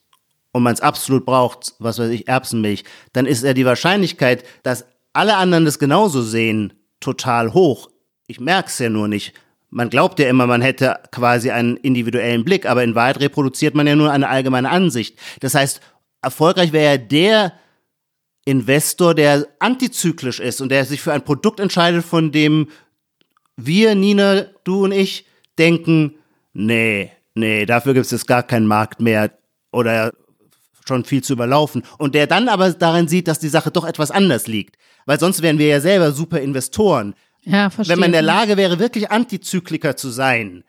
und man es absolut braucht, was weiß ich, Erbsenmilch, dann ist ja die Wahrscheinlichkeit, dass alle anderen das genauso sehen, total hoch. Ich merke es ja nur nicht. Man glaubt ja immer, man hätte quasi einen individuellen Blick, aber in Wahrheit reproduziert man ja nur eine allgemeine Ansicht. Das heißt, erfolgreich wäre ja der Investor, der antizyklisch ist und der sich für ein Produkt entscheidet, von dem wir, Nina, du und ich, denken, nee, nee, dafür gibt es jetzt gar keinen Markt mehr oder schon viel zu überlaufen. Und der dann aber darin sieht, dass die Sache doch etwas anders liegt. Weil sonst wären wir ja selber super Investoren. Ja, verstehe. Wenn man in der Lage wäre, wirklich Antizykliker zu sein,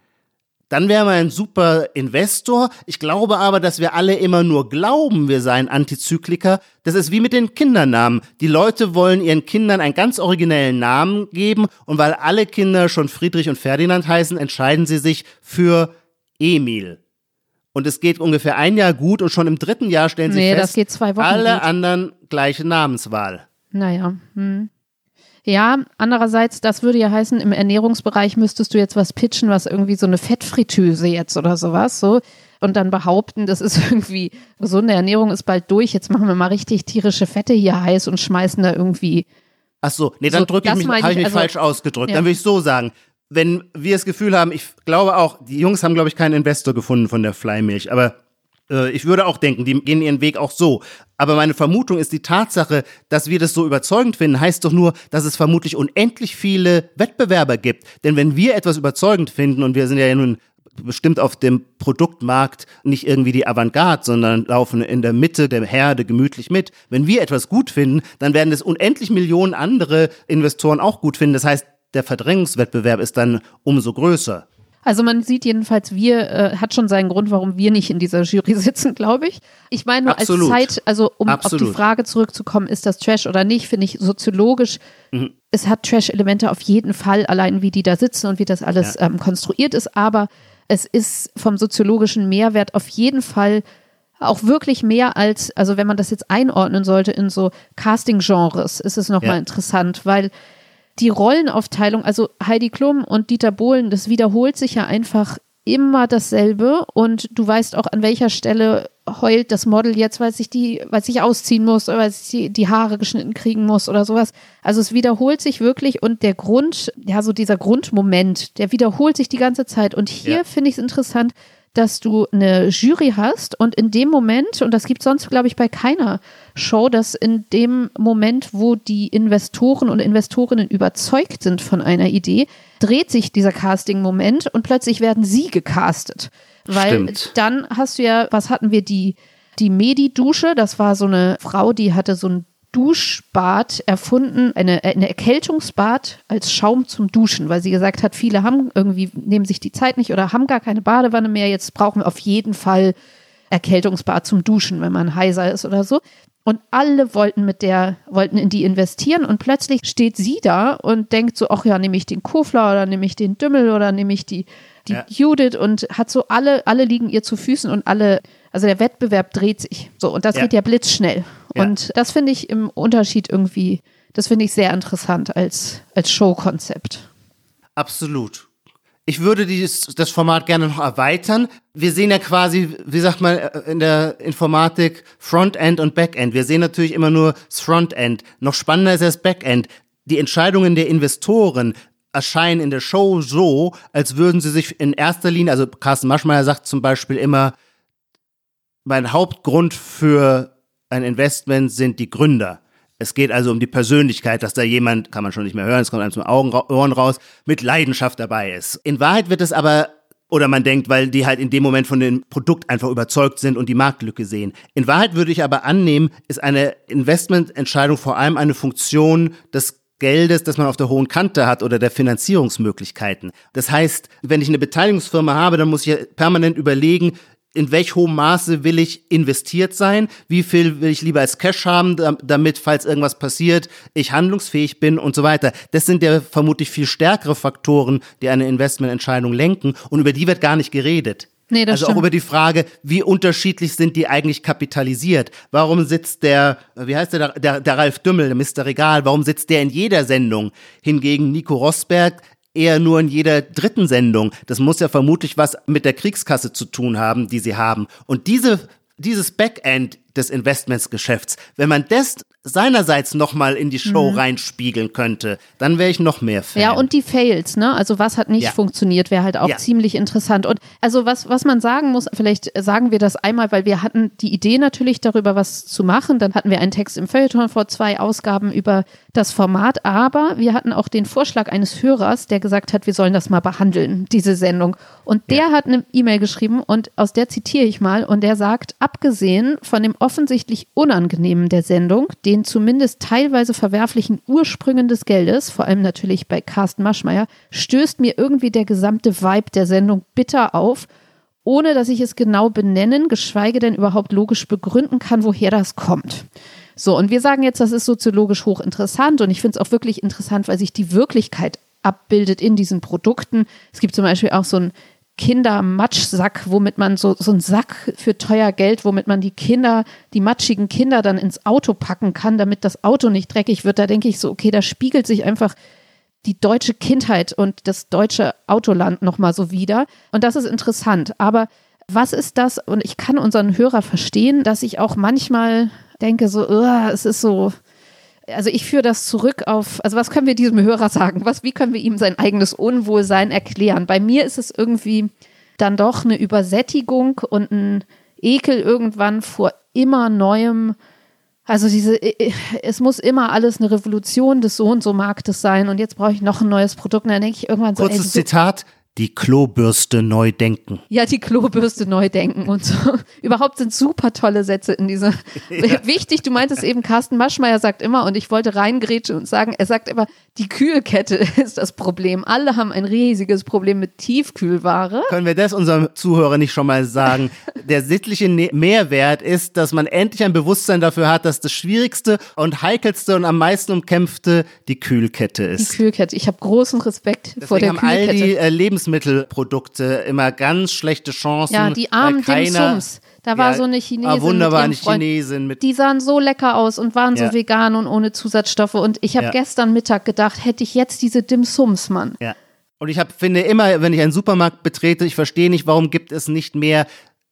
dann wäre man ein super Investor. Ich glaube aber, dass wir alle immer nur glauben, wir seien Antizykliker. Das ist wie mit den Kindernamen. Die Leute wollen ihren Kindern einen ganz originellen Namen geben und weil alle Kinder schon Friedrich und Ferdinand heißen, entscheiden sie sich für Emil. Und es geht ungefähr ein Jahr gut und schon im dritten Jahr stellen sie Nee, fest, alle gut. anderen gleiche Namenswahl. Naja. Hm. Ja, andererseits, das würde ja heißen, im Ernährungsbereich müsstest du jetzt was pitchen, was irgendwie so eine Fettfritteuse jetzt oder sowas, so. Und dann behaupten, das ist irgendwie, gesunde Ernährung ist bald durch, jetzt machen wir mal richtig tierische Fette hier heiß und schmeißen da irgendwie. Ach so, nee, dann So, drücke ich das mich, habe ich ich, mich also- falsch ausgedrückt. Ja. Dann würde ich so sagen, wenn wir das Gefühl haben, ich glaube auch, die Jungs haben, glaube ich, keinen Investor gefunden von der Fleimilch, aber äh, ich würde auch denken, die gehen ihren Weg auch so. Aber meine Vermutung ist die Tatsache, dass wir das so überzeugend finden, heißt doch nur, dass es vermutlich unendlich viele Wettbewerber gibt. Denn wenn wir etwas überzeugend finden, und wir sind ja nun bestimmt auf dem Produktmarkt nicht irgendwie die Avantgarde, sondern laufen in der Mitte der Herde gemütlich mit. Wenn wir etwas gut finden, dann werden es unendlich Millionen andere Investoren auch gut finden. Das heißt, der Verdrängungswettbewerb ist dann umso größer. Also man sieht jedenfalls, wir äh, hat schon seinen Grund, warum wir nicht in dieser Jury sitzen, glaube ich. Ich meine nur Absolut. als Zeit, also um Absolut. auf die Frage zurückzukommen, ist das Trash oder nicht, finde ich soziologisch, Mhm. es hat Trash-Elemente auf jeden Fall, allein wie die da sitzen und wie das alles Ja. ähm, konstruiert ist, aber es ist vom soziologischen Mehrwert auf jeden Fall auch wirklich mehr als, also wenn man das jetzt einordnen sollte in so Casting-Genres, ist es nochmal Ja. interessant, weil die Rollenaufteilung, also Heidi Klum und Dieter Bohlen, das wiederholt sich ja einfach immer dasselbe und du weißt auch, an welcher Stelle heult das Model jetzt, weil sich die, weil sich ausziehen muss oder weil sich die, Haare geschnitten kriegen muss oder sowas. Also es wiederholt sich wirklich und der Grund, ja, so dieser Grundmoment, der wiederholt sich die ganze Zeit. Und hier Ja. finde ich es interessant, dass du eine Jury hast und in dem Moment, und das gibt sonst, glaube ich, bei keiner Show, dass in dem Moment, wo die Investoren und Investorinnen überzeugt sind von einer Idee, dreht sich dieser Casting-Moment und plötzlich werden sie gecastet. Weil Stimmt. dann hast du ja, was hatten wir, die, die Medi-Dusche, das war so eine Frau, die hatte so ein Duschbad erfunden, eine, eine Erkältungsbad als Schaum zum Duschen, weil sie gesagt hat, viele haben irgendwie, nehmen sich die Zeit nicht oder haben gar keine Badewanne mehr. Jetzt brauchen wir auf jeden Fall Erkältungsbad zum Duschen, wenn man heiser ist oder so. Und alle wollten mit der, wollten in die investieren und plötzlich steht sie da und denkt so, ach ja, nehme ich den Kofler oder nehme ich den Dümmel oder nehme ich die, die Ja. Judith und hat so alle, alle liegen ihr zu Füßen und alle, also der Wettbewerb dreht sich. So, und das Ja. geht ja blitzschnell. Ja. Und das finde ich im Unterschied irgendwie, das finde ich sehr interessant als, als Showkonzept. Absolut. Ich würde dieses, das Format gerne noch erweitern. Wir sehen ja quasi, wie sagt man äh, in der Informatik, Frontend und Backend. Wir sehen natürlich immer nur das Frontend. Noch spannender ist das Backend. Die Entscheidungen der Investoren erscheinen in der Show so, als würden sie sich in erster Linie, also Carsten Maschmeyer sagt zum Beispiel immer, mein Hauptgrund für ein Investment sind die Gründer. Es geht also um die Persönlichkeit, dass da jemand, kann man schon nicht mehr hören, es kommt einem zum Augen, Ohren raus, mit Leidenschaft dabei ist. In Wahrheit wird es aber, oder man denkt, weil die halt in dem Moment von dem Produkt einfach überzeugt sind und die Marktlücke sehen. In Wahrheit würde ich aber annehmen, ist eine Investmententscheidung vor allem eine Funktion des Geldes, das man auf der hohen Kante hat oder der Finanzierungsmöglichkeiten. Das heißt, wenn ich eine Beteiligungsfirma habe, dann muss ich permanent überlegen, in welch hohem Maße will ich investiert sein, wie viel will ich lieber als Cash haben, dam- damit, falls irgendwas passiert, ich handlungsfähig bin und so weiter. Das sind ja vermutlich viel stärkere Faktoren, die eine Investmententscheidung lenken und über die wird gar nicht geredet. Nee, das also stimmt. auch über die Frage, wie unterschiedlich sind die eigentlich kapitalisiert? Warum sitzt der, wie heißt der, der, der Ralf Dümmel, der Mr. Regal, warum sitzt der in jeder Sendung? Hingegen Nico Rosberg eher nur in jeder dritten Sendung. Das muss ja vermutlich was mit der Kriegskasse zu tun haben, die sie haben. Und diese, dieses Backend des Investmentsgeschäfts, wenn man das seinerseits nochmal in die Show reinspiegeln könnte, dann wäre ich noch mehr Fan. Mhm. Ja, und die Fails, ne? Also was hat nicht Ja. funktioniert, wäre halt auch Ja. ziemlich interessant. Und also was, was man sagen muss, vielleicht sagen wir das einmal, weil wir hatten die Idee natürlich darüber, was zu machen. Dann hatten wir einen Text im Feuilleton vor zwei Ausgaben über das Format, aber wir hatten auch den Vorschlag eines Hörers, der gesagt hat, wir sollen das mal behandeln, diese Sendung. Und der hat eine E-Mail geschrieben und aus der zitiere ich mal und der sagt, abgesehen von dem offensichtlich Unangenehmen der Sendung, den zumindest teilweise verwerflichen Ursprüngen des Geldes, vor allem natürlich bei Carsten Maschmeyer, stößt mir irgendwie der gesamte Vibe der Sendung bitter auf, ohne dass ich es genau benennen, geschweige denn überhaupt logisch begründen kann, woher das kommt. So, und wir sagen jetzt, das ist soziologisch hochinteressant und ich finde es auch wirklich interessant, weil sich die Wirklichkeit abbildet in diesen Produkten. Es gibt zum Beispiel auch so einen Kindermatschsack, womit man so, so einen Sack für teuer Geld, womit man die Kinder, die matschigen Kinder dann ins Auto packen kann, damit das Auto nicht dreckig wird. Da denke ich so, okay, da spiegelt sich einfach die deutsche Kindheit und das deutsche Autoland nochmal so wieder. Und das ist interessant. Aber was ist das? Und ich kann unseren Hörer verstehen, dass ich auch manchmal denke, so, "Ugh, es ist so. Also ich führe das zurück auf, also was können wir diesem Hörer sagen? Was, wie können wir ihm sein eigenes Unwohlsein erklären? Bei mir ist es irgendwie dann doch eine Übersättigung und ein Ekel irgendwann vor immer Neuem. Also diese, es muss immer alles eine Revolution des so und so Marktes sein und jetzt brauche ich noch ein neues Produkt. Und dann denke ich irgendwann so, ey, Kurzes so Zitat. Die Klobürste neu denken. Ja, die Klobürste neu denken und so. Überhaupt sind super tolle Sätze in dieser. Ja. Wichtig, du meintest eben, Carsten Maschmeyer sagt immer, und ich wollte reingrätschen und sagen, er sagt immer, die Kühlkette ist das Problem. Alle haben ein riesiges Problem mit Tiefkühlware. Können wir das unserem Zuhörer nicht schon mal sagen? Der sittliche ne Mehrwert ist, dass man endlich ein Bewusstsein dafür hat, dass das schwierigste und heikelste und am meisten umkämpfte die Kühlkette ist. Die Kühlkette. Ich habe großen Respekt Deswegen vor der haben Kühlkette. all die äh, Lebensmittelprodukte immer ganz schlechte Chancen. ja, die armen Dimsums. Da war Ja, so eine Chinesin. Ah, wunderbar, eine. Chinesin mit Die sahen so lecker aus und waren Ja. so vegan und ohne Zusatzstoffe. Und ich habe Ja. gestern Mittag gedacht, hätte ich jetzt diese Dimsums, Mann. Ja. Und ich hab, finde immer, wenn ich einen Supermarkt betrete, ich verstehe nicht, warum gibt es nicht mehr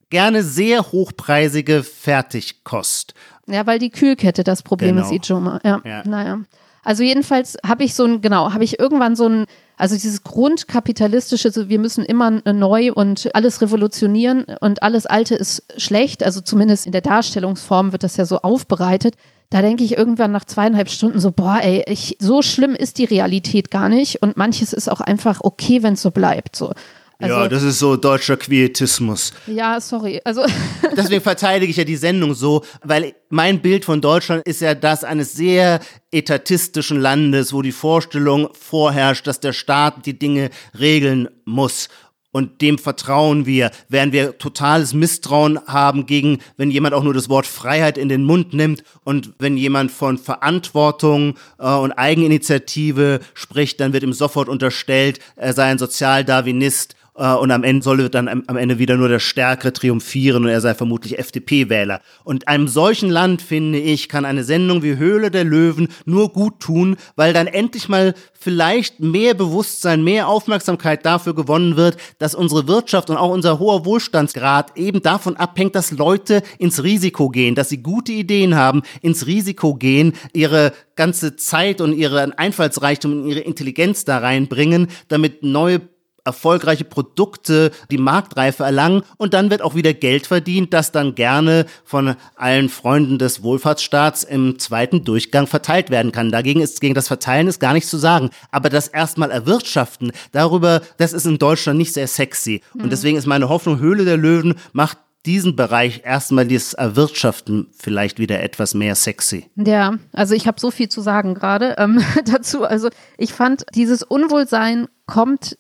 gerne sehr hochpreisige Fertigkost. Ja, weil die Kühlkette das Problem Genau. ist, Ijoma. Ja, Ja. naja. Also jedenfalls habe ich so ein, genau, habe ich irgendwann so ein, also dieses grundkapitalistische, so wir müssen immer neu und alles revolutionieren und alles Alte ist schlecht, also zumindest in der Darstellungsform wird das ja so aufbereitet. Da denke ich irgendwann nach zweieinhalb Stunden so, boah, ey, ich, so schlimm ist die Realität gar nicht und manches ist auch einfach okay, wenn es so bleibt. So. Also, ja, das ist so deutscher Quietismus. ja, sorry. Also Deswegen verteidige ich ja die Sendung so, weil mein Bild von Deutschland ist ja das eines sehr etatistischen Landes, wo die Vorstellung vorherrscht, dass der Staat die Dinge regeln muss. Und dem vertrauen wir, während wir totales Misstrauen haben gegen, wenn jemand auch nur das Wort Freiheit in den Mund nimmt und wenn jemand von Verantwortung äh, und Eigeninitiative spricht, dann wird ihm sofort unterstellt, er sei ein Sozialdarwinist und am Ende solle dann am, am Ende wieder nur der Stärkere triumphieren und er sei vermutlich FDP-Wähler. Und einem solchen Land, finde ich, kann eine Sendung wie Höhle der Löwen nur gut tun, weil dann endlich mal vielleicht mehr Bewusstsein, mehr Aufmerksamkeit dafür gewonnen wird, dass unsere Wirtschaft und auch unser hoher Wohlstandsgrad eben davon abhängt, dass Leute ins Risiko gehen, dass sie gute Ideen haben, ins Risiko gehen, ihre ganze Zeit und ihren Einfallsreichtum und ihre Intelligenz da reinbringen, damit neue erfolgreiche Produkte die Marktreife erlangen und dann wird auch wieder Geld verdient, das dann gerne von allen Freunden des Wohlfahrtsstaats im zweiten Durchgang verteilt werden kann. Dagegen ist gegen das Verteilen ist gar nichts zu sagen, aber das erstmal erwirtschaften, darüber, das ist in Deutschland nicht sehr sexy und deswegen ist meine Hoffnung Höhle der Löwen macht diesen Bereich erstmal dieses Erwirtschaften vielleicht wieder etwas mehr sexy. Ja, also ich habe so viel zu sagen gerade ähm, dazu. Also ich fand, dieses Unwohlsein kommt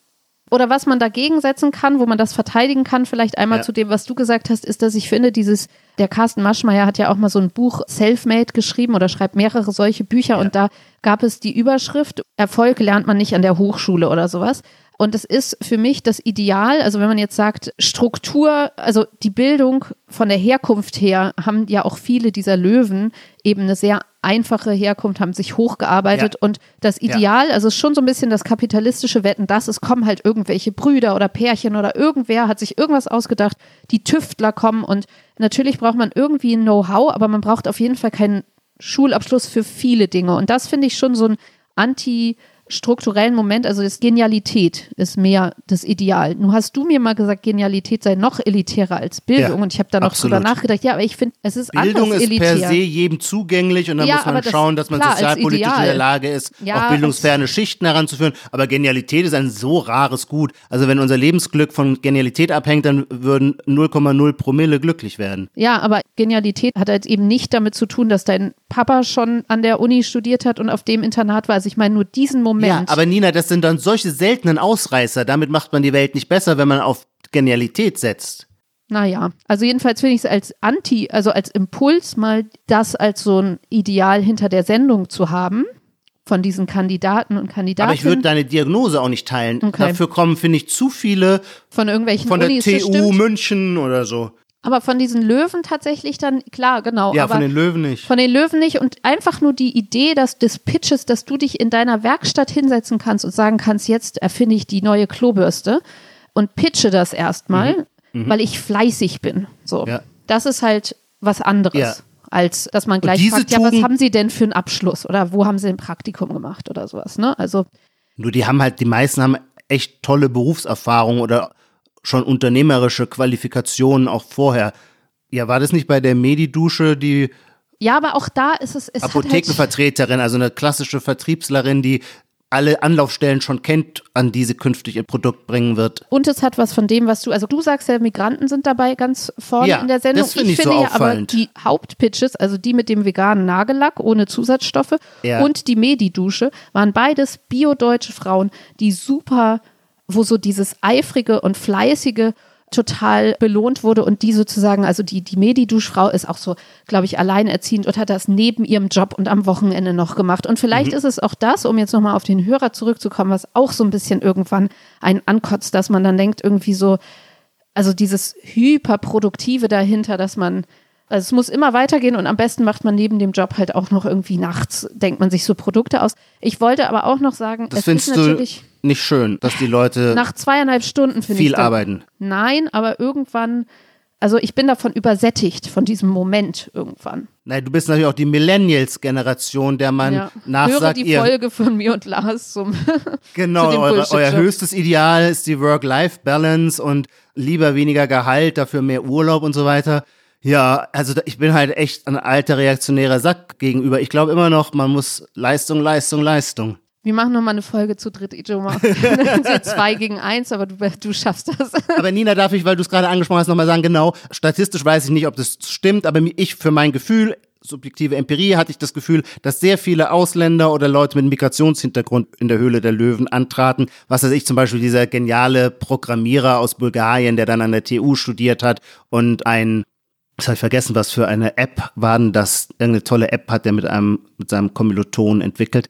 oder was man dagegen setzen kann, wo man das verteidigen kann, vielleicht einmal Ja. zu dem, was du gesagt hast, ist, dass ich finde, dieses, der Carsten Maschmeyer hat ja auch mal so ein Buch Selfmade geschrieben oder schreibt mehrere solche Bücher und da gab es die Überschrift, Erfolg lernt man nicht an der Hochschule oder sowas. Und es ist für mich das Ideal, also wenn man jetzt sagt, Struktur, also die Bildung von der Herkunft her haben ja auch viele dieser Löwen eben eine sehr einfache Herkunft, haben sich hochgearbeitet Ja. und das Ideal, also es ist schon so ein bisschen das kapitalistische Wetten, dass es kommen halt irgendwelche Brüder oder Pärchen oder irgendwer hat sich irgendwas ausgedacht, die Tüftler kommen und natürlich braucht man irgendwie ein Know-how, aber man braucht auf jeden Fall keinen Schulabschluss für viele Dinge und das finde ich schon so ein anti strukturellen Moment, also das Genialität ist mehr das Ideal. Nun hast du mir mal gesagt, Genialität sei noch elitärer als Bildung Ja, und ich habe da noch absolut. drüber nachgedacht. Ja, aber ich finde, es ist Bildung anders ist elitär. per se jedem zugänglich und dann Ja, muss man das- schauen, dass man klar, sozialpolitisch in der Lage ist, Ja, auch bildungsferne Schichten heranzuführen. Aber Genialität ist ein so rares Gut. Also wenn unser Lebensglück von Genialität abhängt, dann würden 0,0 Promille glücklich werden. Ja, aber Genialität hat halt eben nicht damit zu tun, dass dein Papa schon an der Uni studiert hat und auf dem Internat war. Also ich meine nur diesen Moment. Ja, aber Nina, das sind dann solche seltenen Ausreißer. Damit macht man die Welt nicht besser, wenn man auf Genialität setzt. Naja, also jedenfalls finde ich es als Anti, also als Impuls mal das als so ein Ideal hinter der Sendung zu haben von diesen Kandidaten und Kandidatinnen Aber ich würde deine Diagnose auch nicht teilen. Okay. Dafür kommen, finde ich, zu viele von irgendwelchen von der Unis, TU. München oder so. Aber von diesen Löwen tatsächlich dann, klar, genau. Ja, von den Löwen nicht. Von den Löwen nicht und einfach nur die Idee dass des Pitches, dass du dich in deiner Werkstatt hinsetzen kannst und sagen kannst, jetzt erfinde ich die neue Klobürste und pitche das erstmal, weil ich fleißig bin. So. Mhm. Ja. Das ist halt was anderes. Ja. Als dass man gleich fragt, ja, was Tugend- haben Sie denn für einen Abschluss oder wo haben Sie ein Praktikum gemacht oder sowas, ne? Also, Nur die haben halt, die meisten haben echt tolle Berufserfahrung oder schon unternehmerische Qualifikationen auch vorher. Ja, war das nicht bei der Medidusche die ja, aber auch da ist es, es halt, Apothekenvertreterin, also eine klassische Vertriebslerin, die alle Anlaufstellen schon kennt, an die sie künftig ihr Produkt bringen wird. Und es hat was von dem, was du, also du sagst ja, Migranten sind dabei ganz vorne Ja, in der Sendung. das finde ich finde so ja aber die Hauptpitches, also die mit dem veganen Nagellack ohne Zusatzstoffe Ja. und die Medi-Dusche, waren beides biodeutsche Frauen, die super, wo so dieses eifrige und fleißige total belohnt wurde und die sozusagen, also die, die Medi-Duschfrau ist auch so, glaube ich, alleinerziehend und hat das neben ihrem Job und am Wochenende noch gemacht. Und vielleicht Mhm. ist es auch das, um jetzt nochmal auf den Hörer zurückzukommen, was auch so ein bisschen irgendwann einen ankotzt, dass man dann denkt, irgendwie so, also dieses Hyperproduktive dahinter, dass man, also es muss immer weitergehen und am besten macht man neben dem Job halt auch noch irgendwie nachts, denkt man sich so Produkte aus. Ich wollte aber auch noch sagen, Das es ist findest du natürlich nicht schön, dass die Leute nach zweieinhalb Stunden ich viel dann- arbeiten. Nein, aber irgendwann, also ich bin davon übersättigt, von diesem Moment irgendwann. Nein, du bist natürlich auch die Millennials-Generation, der man Ja. Höre nachsagt, die ihr Folge von mir und Lars zum Genau, zu eure, euer höchstes Ideal ist die Work-Life-Balance und lieber weniger Gehalt, dafür mehr Urlaub und so weiter. Ja, also ich bin halt echt ein alter reaktionärer Sack gegenüber. Ich glaube immer noch, man muss Leistung, Leistung, Leistung. Wir machen nochmal eine Folge zu dritt, wir zwei gegen eins, aber du, du schaffst das. Aber Nina, darf ich, weil du es gerade angesprochen hast, nochmal sagen, genau, statistisch weiß ich nicht, ob das stimmt, aber ich für mein Gefühl, subjektive Empirie, hatte ich das Gefühl, dass sehr viele Ausländer oder Leute mit Migrationshintergrund in der Höhle der Löwen antraten. Was weiß ich, zum Beispiel dieser geniale Programmierer aus Bulgarien, der dann an der TU studiert hat und ein ich habe vergessen, was für eine App war denn das? Irgendeine tolle App hat der mit einem, mit seinem Kommilitonen entwickelt.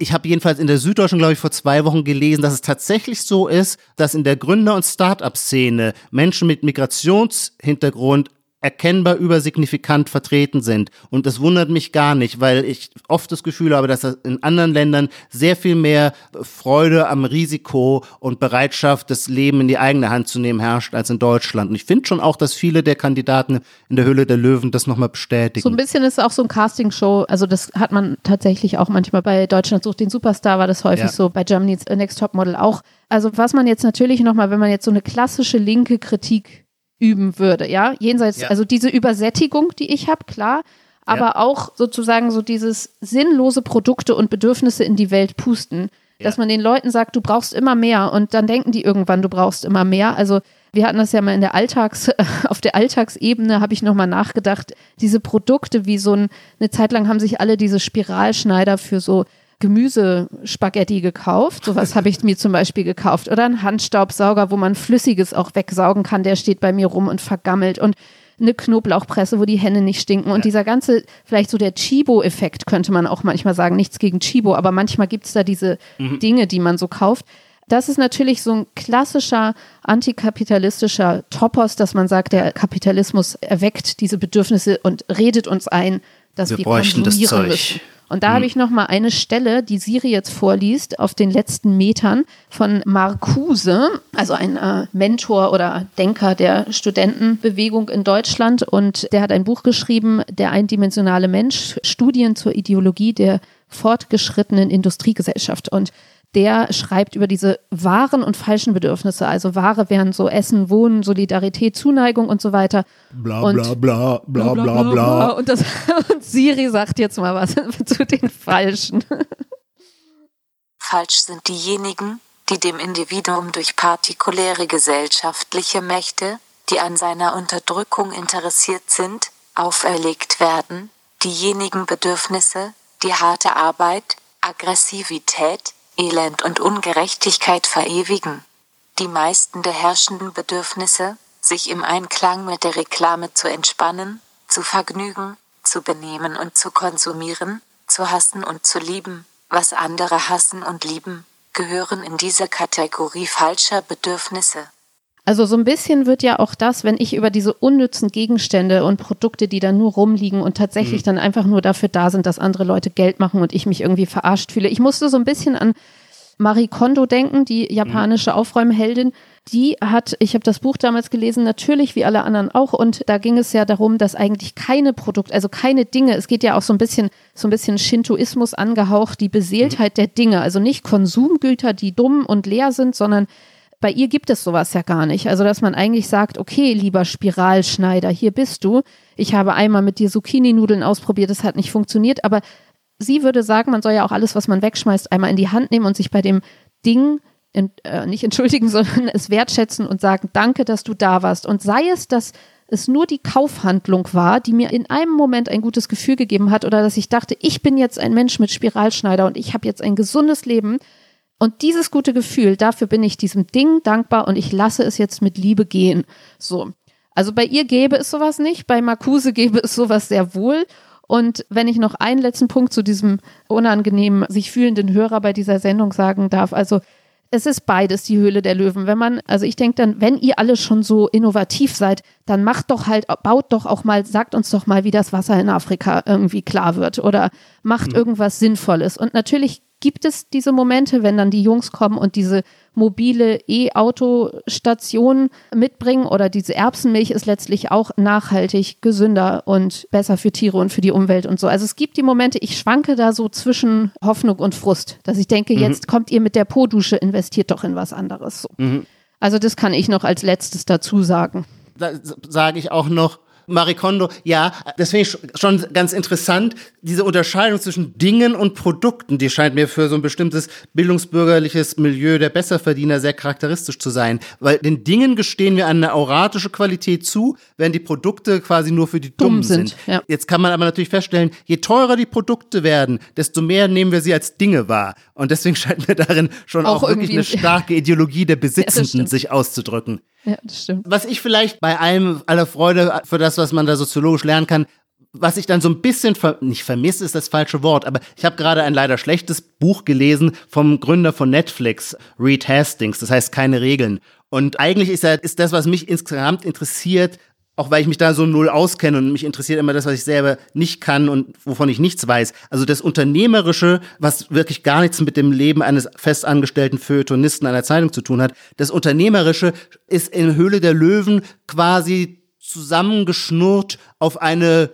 Ich habe jedenfalls in der Süddeutschen, glaube ich, vor zwei Wochen gelesen, dass es tatsächlich so ist, dass in der Gründer- und Start-up-Szene Menschen mit Migrationshintergrund erkennbar übersignifikant vertreten sind. Und das wundert mich gar nicht, weil ich oft das Gefühl habe, dass das in anderen Ländern sehr viel mehr Freude am Risiko und Bereitschaft, das Leben in die eigene Hand zu nehmen, herrscht als in Deutschland. Und ich finde schon auch, dass viele der Kandidaten in der Höhle der Löwen das nochmal bestätigen. So ein bisschen ist es auch so ein Castingshow. Also das hat man tatsächlich auch manchmal bei Deutschland sucht den Superstar war das häufig Ja. so, bei Germany's Next Top Model auch. Also was man jetzt natürlich nochmal, wenn man jetzt so eine klassische linke Kritik üben würde, ja, jenseits, Ja. also diese Übersättigung, die ich habe, klar, aber auch sozusagen so dieses sinnlose Produkte und Bedürfnisse in die Welt pusten, dass man den Leuten sagt, du brauchst immer mehr und dann denken die irgendwann, du brauchst immer mehr. Also wir hatten das ja mal in der Alltags, auf der Alltagsebene habe ich nochmal nachgedacht, diese Produkte wie so ein, eine Zeit lang haben sich alle diese Spiralschneider für so Gemüsespaghetti gekauft. Sowas habe ich mir zum Beispiel gekauft. Oder ein Handstaubsauger, wo man Flüssiges auch wegsaugen kann, der steht bei mir rum und vergammelt. Und eine Knoblauchpresse, wo die Hände nicht stinken. Und dieser ganze, vielleicht so der Chibo-Effekt, könnte man auch manchmal sagen. Nichts gegen Chibo, aber manchmal gibt es da diese Dinge, die man so kauft. Das ist natürlich so ein klassischer antikapitalistischer Topos, dass man sagt, der Kapitalismus erweckt diese Bedürfnisse und redet uns ein, dass wir, Wir bräuchten das Zeug. müssen. Und da habe ich noch mal eine Stelle, die Siri jetzt vorliest, auf den letzten Metern von Marcuse, also ein äh, Mentor oder Denker der Studentenbewegung in Deutschland. Und der hat ein Buch geschrieben, Der eindimensionale Mensch, Studien zur Ideologie der fortgeschrittenen Industriegesellschaft. Und der schreibt über diese wahren und falschen Bedürfnisse. Also wahre wären so Essen, Wohnen, Solidarität, Zuneigung und so weiter. Bla Und- bla bla bla bla bla. Und, das, und Siri sagt jetzt mal was zu den Falschen. Falsch sind diejenigen, die dem Individuum durch partikuläre gesellschaftliche Mächte, die an seiner Unterdrückung interessiert sind, auferlegt werden, diejenigen Bedürfnisse, die harte Arbeit, Aggressivität, Elend und Ungerechtigkeit verewigen. Die meisten der herrschenden Bedürfnisse, sich im Einklang mit der Reklame zu entspannen, zu vergnügen, zu benehmen und zu konsumieren, zu hassen und zu lieben, was andere hassen und lieben, gehören in diese Kategorie falscher Bedürfnisse. Also so ein bisschen wird ja auch das, wenn ich über diese unnützen Gegenstände und Produkte, die da nur rumliegen und tatsächlich dann einfach nur dafür da sind, dass andere Leute Geld machen und ich mich irgendwie verarscht fühle. Ich musste so ein bisschen an Marie Kondo denken, die japanische Aufräumheldin. Die hat, ich habe das Buch damals gelesen, natürlich wie alle anderen auch. Und da ging es ja darum, dass eigentlich keine Produkte, also keine Dinge, es geht ja auch so ein bisschen, so ein bisschen Shintoismus angehaucht, die Beseeltheit der Dinge. Also nicht Konsumgüter, die dumm und leer sind, sondern bei ihr gibt es sowas ja gar nicht. Also, dass man eigentlich sagt, okay, lieber Spiralschneider, hier bist du. Ich habe einmal mit dir Zucchini-Nudeln ausprobiert, das hat nicht funktioniert, aber sie würde sagen, man soll ja auch alles, was man wegschmeißt, einmal in die Hand nehmen und sich bei dem Ding in, äh, nicht entschuldigen, sondern es wertschätzen und sagen, danke, dass du da warst. Und sei es, dass es nur die Kaufhandlung war, die mir in einem Moment ein gutes Gefühl gegeben hat oder dass ich dachte, ich bin jetzt ein Mensch mit Spiralschneider und ich habe jetzt ein gesundes Leben. Und dieses gute Gefühl, dafür bin ich diesem Ding dankbar und ich lasse es jetzt mit Liebe gehen. So. Also bei ihr gäbe es sowas nicht, bei Marcuse gäbe es sowas sehr wohl. Und wenn ich noch einen letzten Punkt zu diesem unangenehmen, sich fühlenden Hörer bei dieser Sendung sagen darf, also es ist beides die Höhle der Löwen. Wenn man, also ich denke dann, wenn ihr alle schon so innovativ seid, dann macht doch halt, baut doch auch mal, sagt uns doch mal, wie das Wasser in Afrika irgendwie klar wird oder macht mhm. irgendwas Sinnvolles. Und natürlich gibt es diese Momente, wenn dann die Jungs kommen und diese mobile E-Auto-Station mitbringen oder diese Erbsenmilch ist letztlich auch nachhaltig gesünder und besser für Tiere und für die Umwelt und so. Also es gibt die Momente, ich schwanke da so zwischen Hoffnung und Frust, dass ich denke, mhm. jetzt kommt ihr mit der Po-Dusche, investiert doch in was anderes. So. Mhm. Also das kann ich noch als letztes dazu sagen. Da sage ich auch noch, Marikondo, ja, das finde ich schon ganz interessant. Diese Unterscheidung zwischen Dingen und Produkten, die scheint mir für so ein bestimmtes bildungsbürgerliches Milieu der Besserverdiener sehr charakteristisch zu sein. Weil den Dingen gestehen wir eine auratische Qualität zu, während die Produkte quasi nur für die Dummen Dumm sind. sind. Ja. Jetzt kann man aber natürlich feststellen, je teurer die Produkte werden, desto mehr nehmen wir sie als Dinge wahr. Und deswegen scheint mir darin schon auch, auch wirklich eine starke Ideologie der Besitzenden ja, sich auszudrücken. Ja, das stimmt. Was ich vielleicht bei allem aller Freude für das, was man da soziologisch lernen kann, was ich dann so ein bisschen ver nicht vermisse, ist das falsche Wort, aber ich habe gerade ein leider schlechtes Buch gelesen vom Gründer von Netflix, Reed Hastings, das heißt keine Regeln. Und eigentlich ist, er, ist das, was mich insgesamt interessiert, auch weil ich mich da so null auskenne und mich interessiert immer das, was ich selber nicht kann und wovon ich nichts weiß. Also das Unternehmerische, was wirklich gar nichts mit dem Leben eines festangestellten Feuilletonisten einer Zeitung zu tun hat, das Unternehmerische ist in Höhle der Löwen quasi zusammengeschnurrt auf eine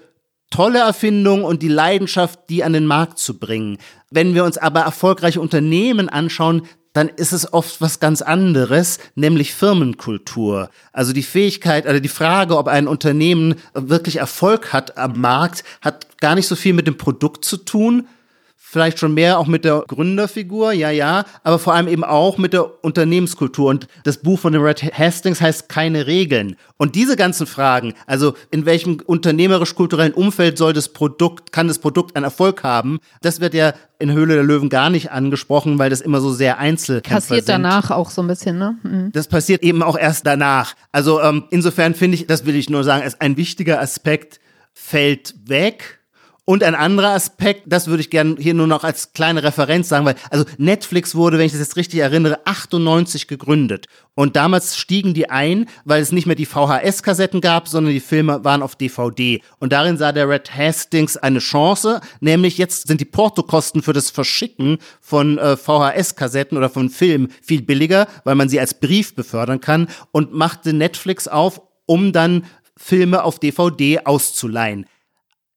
tolle Erfindung und die Leidenschaft, die an den Markt zu bringen. Wenn wir uns aber erfolgreiche Unternehmen anschauen, dann ist es oft was ganz anderes, nämlich Firmenkultur. Also die Fähigkeit oder die Frage, ob ein Unternehmen wirklich Erfolg hat am Markt, hat gar nicht so viel mit dem Produkt zu tun, vielleicht schon mehr auch mit der Gründerfigur, ja, ja, aber vor allem eben auch mit der Unternehmenskultur. Und das Buch von dem Red Hastings heißt Keine Regeln. Und diese ganzen Fragen, also in welchem unternehmerisch-kulturellen Umfeld soll das Produkt, kann das Produkt einen Erfolg haben, das wird ja in Höhle der Löwen gar nicht angesprochen, weil das immer so sehr Einzelkämpfer Passiert sind. danach auch so ein bisschen, ne? Mhm. Das passiert eben auch erst danach. Also ähm, insofern finde ich, das will ich nur sagen, ist ein wichtiger Aspekt fällt weg und ein anderer Aspekt, das würde ich gerne hier nur noch als kleine Referenz sagen, weil also Netflix wurde, wenn ich das jetzt richtig erinnere, 98 gegründet. Und damals stiegen die ein, weil es nicht mehr die VHS-Kassetten gab, sondern die Filme waren auf DVD. Und darin sah der Red Hastings eine Chance, nämlich jetzt sind die Portokosten für das Verschicken von äh, VHS-Kassetten oder von Filmen viel billiger, weil man sie als Brief befördern kann und machte Netflix auf, um dann Filme auf DVD auszuleihen.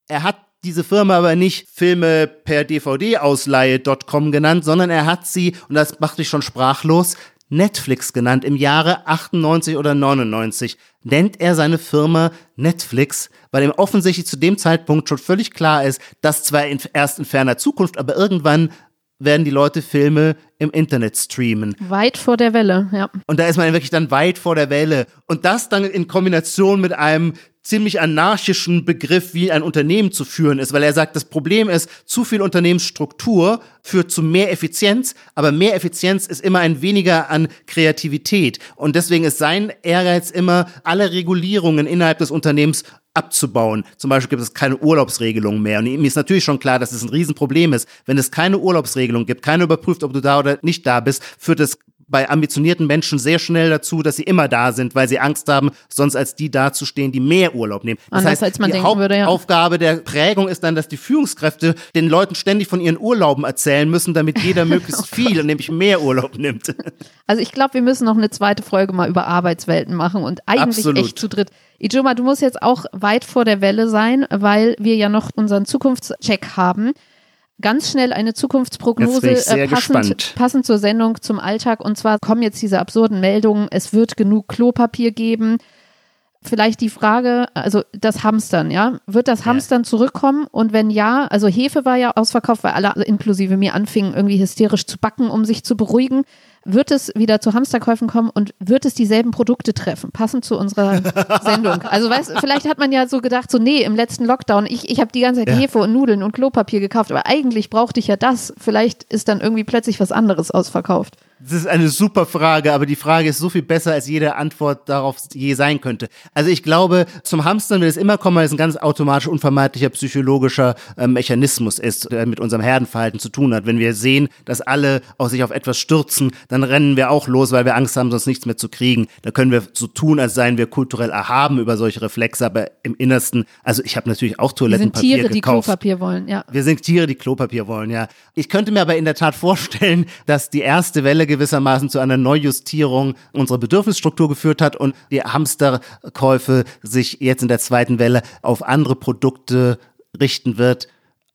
Er hat diese Firma aber nicht Filme per DVD-Ausleihe.com genannt, sondern er hat sie, und das macht mich schon sprachlos, Netflix genannt. Im Jahre 98 oder 99 nennt er seine Firma Netflix, weil ihm offensichtlich zu dem Zeitpunkt schon völlig klar ist, dass zwar in, erst in ferner Zukunft, aber irgendwann werden die Leute Filme im Internet streamen. Weit vor der Welle, ja. Und da ist man wirklich dann weit vor der Welle. Und das dann in Kombination mit einem ziemlich anarchischen Begriff, wie ein Unternehmen zu führen ist, weil er sagt, das Problem ist, zu viel Unternehmensstruktur führt zu mehr Effizienz, aber mehr Effizienz ist immer ein weniger an Kreativität. Und deswegen ist sein Ehrgeiz immer, alle Regulierungen innerhalb des Unternehmens abzubauen. Zum Beispiel gibt es keine Urlaubsregelung mehr. Und ihm ist natürlich schon klar, dass es ein Riesenproblem ist. Wenn es keine Urlaubsregelung gibt, keiner überprüft, ob du da oder nicht da bist, führt es bei ambitionierten Menschen sehr schnell dazu, dass sie immer da sind, weil sie Angst haben, sonst als die dazustehen, die mehr Urlaub nehmen. Das Anders, heißt, als man die denken würde, ja. Aufgabe der Prägung ist dann, dass die Führungskräfte den Leuten ständig von ihren Urlauben erzählen müssen, damit jeder möglichst oh viel, nämlich mehr Urlaub nimmt. Also ich glaube, wir müssen noch eine zweite Folge mal über Arbeitswelten machen und eigentlich Absolut. echt zu dritt. Ijoma, du musst jetzt auch weit vor der Welle sein, weil wir ja noch unseren Zukunftscheck haben ganz schnell eine Zukunftsprognose äh, passend, passend zur Sendung, zum Alltag. Und zwar kommen jetzt diese absurden Meldungen, es wird genug Klopapier geben. vielleicht die Frage, also das Hamstern, ja, wird das Hamstern zurückkommen? Und wenn ja, also Hefe war ja ausverkauft, weil alle inklusive mir anfingen, irgendwie hysterisch zu backen, um sich zu beruhigen wird es wieder zu Hamsterkäufen kommen und wird es dieselben Produkte treffen, passend zu unserer Sendung. Also weißt, vielleicht hat man ja so gedacht, so nee, im letzten Lockdown, ich, ich habe die ganze Zeit ja. Hefe und Nudeln und Klopapier gekauft, aber eigentlich brauchte ich ja das. Vielleicht ist dann irgendwie plötzlich was anderes ausverkauft. Das ist eine super Frage, aber die Frage ist so viel besser, als jede Antwort darauf je sein könnte. Also ich glaube, zum Hamstern wird es immer kommen, weil es ein ganz automatisch unvermeidlicher psychologischer äh, Mechanismus ist, der mit unserem Herdenverhalten zu tun hat. Wenn wir sehen, dass alle auch sich auf etwas stürzen, dann rennen wir auch los, weil wir Angst haben, sonst nichts mehr zu kriegen. Da können wir so tun, als seien wir kulturell erhaben über solche Reflexe, aber im Innersten, also ich habe natürlich auch Toilettenpapier wir sind Tiere, gekauft. die Klopapier wollen, ja. Wir sind Tiere, die Klopapier wollen, ja. Ich könnte mir aber in der Tat vorstellen, dass die erste Welle gewissermaßen zu einer Neujustierung unserer Bedürfnisstruktur geführt hat und die Hamsterkäufe sich jetzt in der zweiten Welle auf andere Produkte richten wird.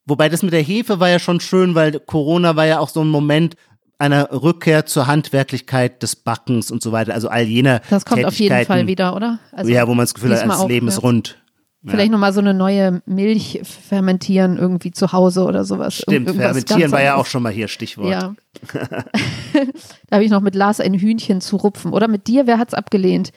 Wobei das mit der Hefe war ja schon schön, weil Corona war ja auch so ein Moment einer Rückkehr zur Handwerklichkeit des Backens und so weiter. Also all jener Das kommt auf jeden Fall wieder, oder? Also ja, wo man das Gefühl hat, das Leben ist rund. Vielleicht ja. nochmal so eine neue Milch fermentieren irgendwie zu Hause oder sowas. Stimmt, Irgendwas fermentieren war ja auch schon mal hier Stichwort. Ja. da habe ich noch mit Lars ein Hühnchen zu rupfen. Oder mit dir, wer hat es abgelehnt?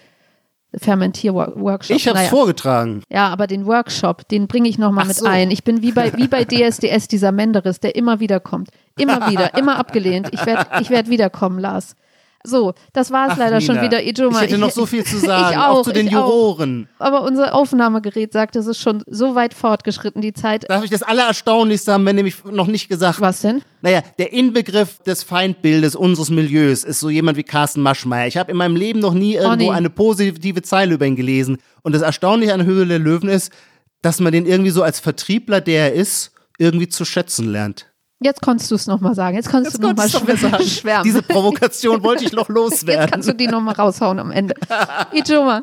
Fermentierworkshop. Ich habe es naja. vorgetragen. Ja, aber den Workshop, den bringe ich nochmal mit so. ein. Ich bin wie bei, wie bei DSDS, dieser Menderis, der immer wieder kommt. Immer wieder, immer abgelehnt. Ich werde ich werd wiederkommen, Lars. So, das war es leider Nina, schon wieder. Ijoma. Ich hätte noch so viel zu sagen, auch, auch zu den Juroren. Auch. Aber unser Aufnahmegerät sagt, es ist schon so weit fortgeschritten, die Zeit. Darf ich das Allererstaunlichste haben, wenn nämlich noch nicht gesagt. Was denn? Naja, der Inbegriff des Feindbildes unseres Milieus ist so jemand wie Carsten Maschmeyer. Ich habe in meinem Leben noch nie irgendwo oh, nee. eine positive Zeile über ihn gelesen. Und das Erstaunliche an Höhle der Löwen ist, dass man den irgendwie so als Vertriebler, der er ist, irgendwie zu schätzen lernt. Jetzt konntest du es nochmal sagen. Jetzt konntest Jetzt du nochmal schwär schwärmen. Diese Provokation wollte ich noch loswerden. Jetzt kannst du die nochmal raushauen am Ende. Ijoma.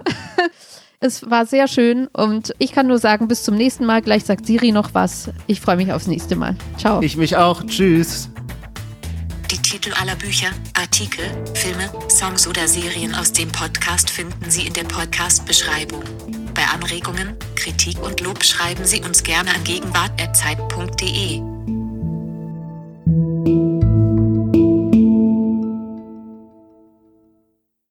Es war sehr schön und ich kann nur sagen, bis zum nächsten Mal. Gleich sagt Siri noch was. Ich freue mich aufs nächste Mal. Ciao. Ich mich auch. Tschüss. Die Titel aller Bücher, Artikel, Filme, Songs oder Serien aus dem Podcast finden Sie in der Podcast-Beschreibung. Bei Anregungen, Kritik und Lob schreiben Sie uns gerne an gegenwart.zeit.de.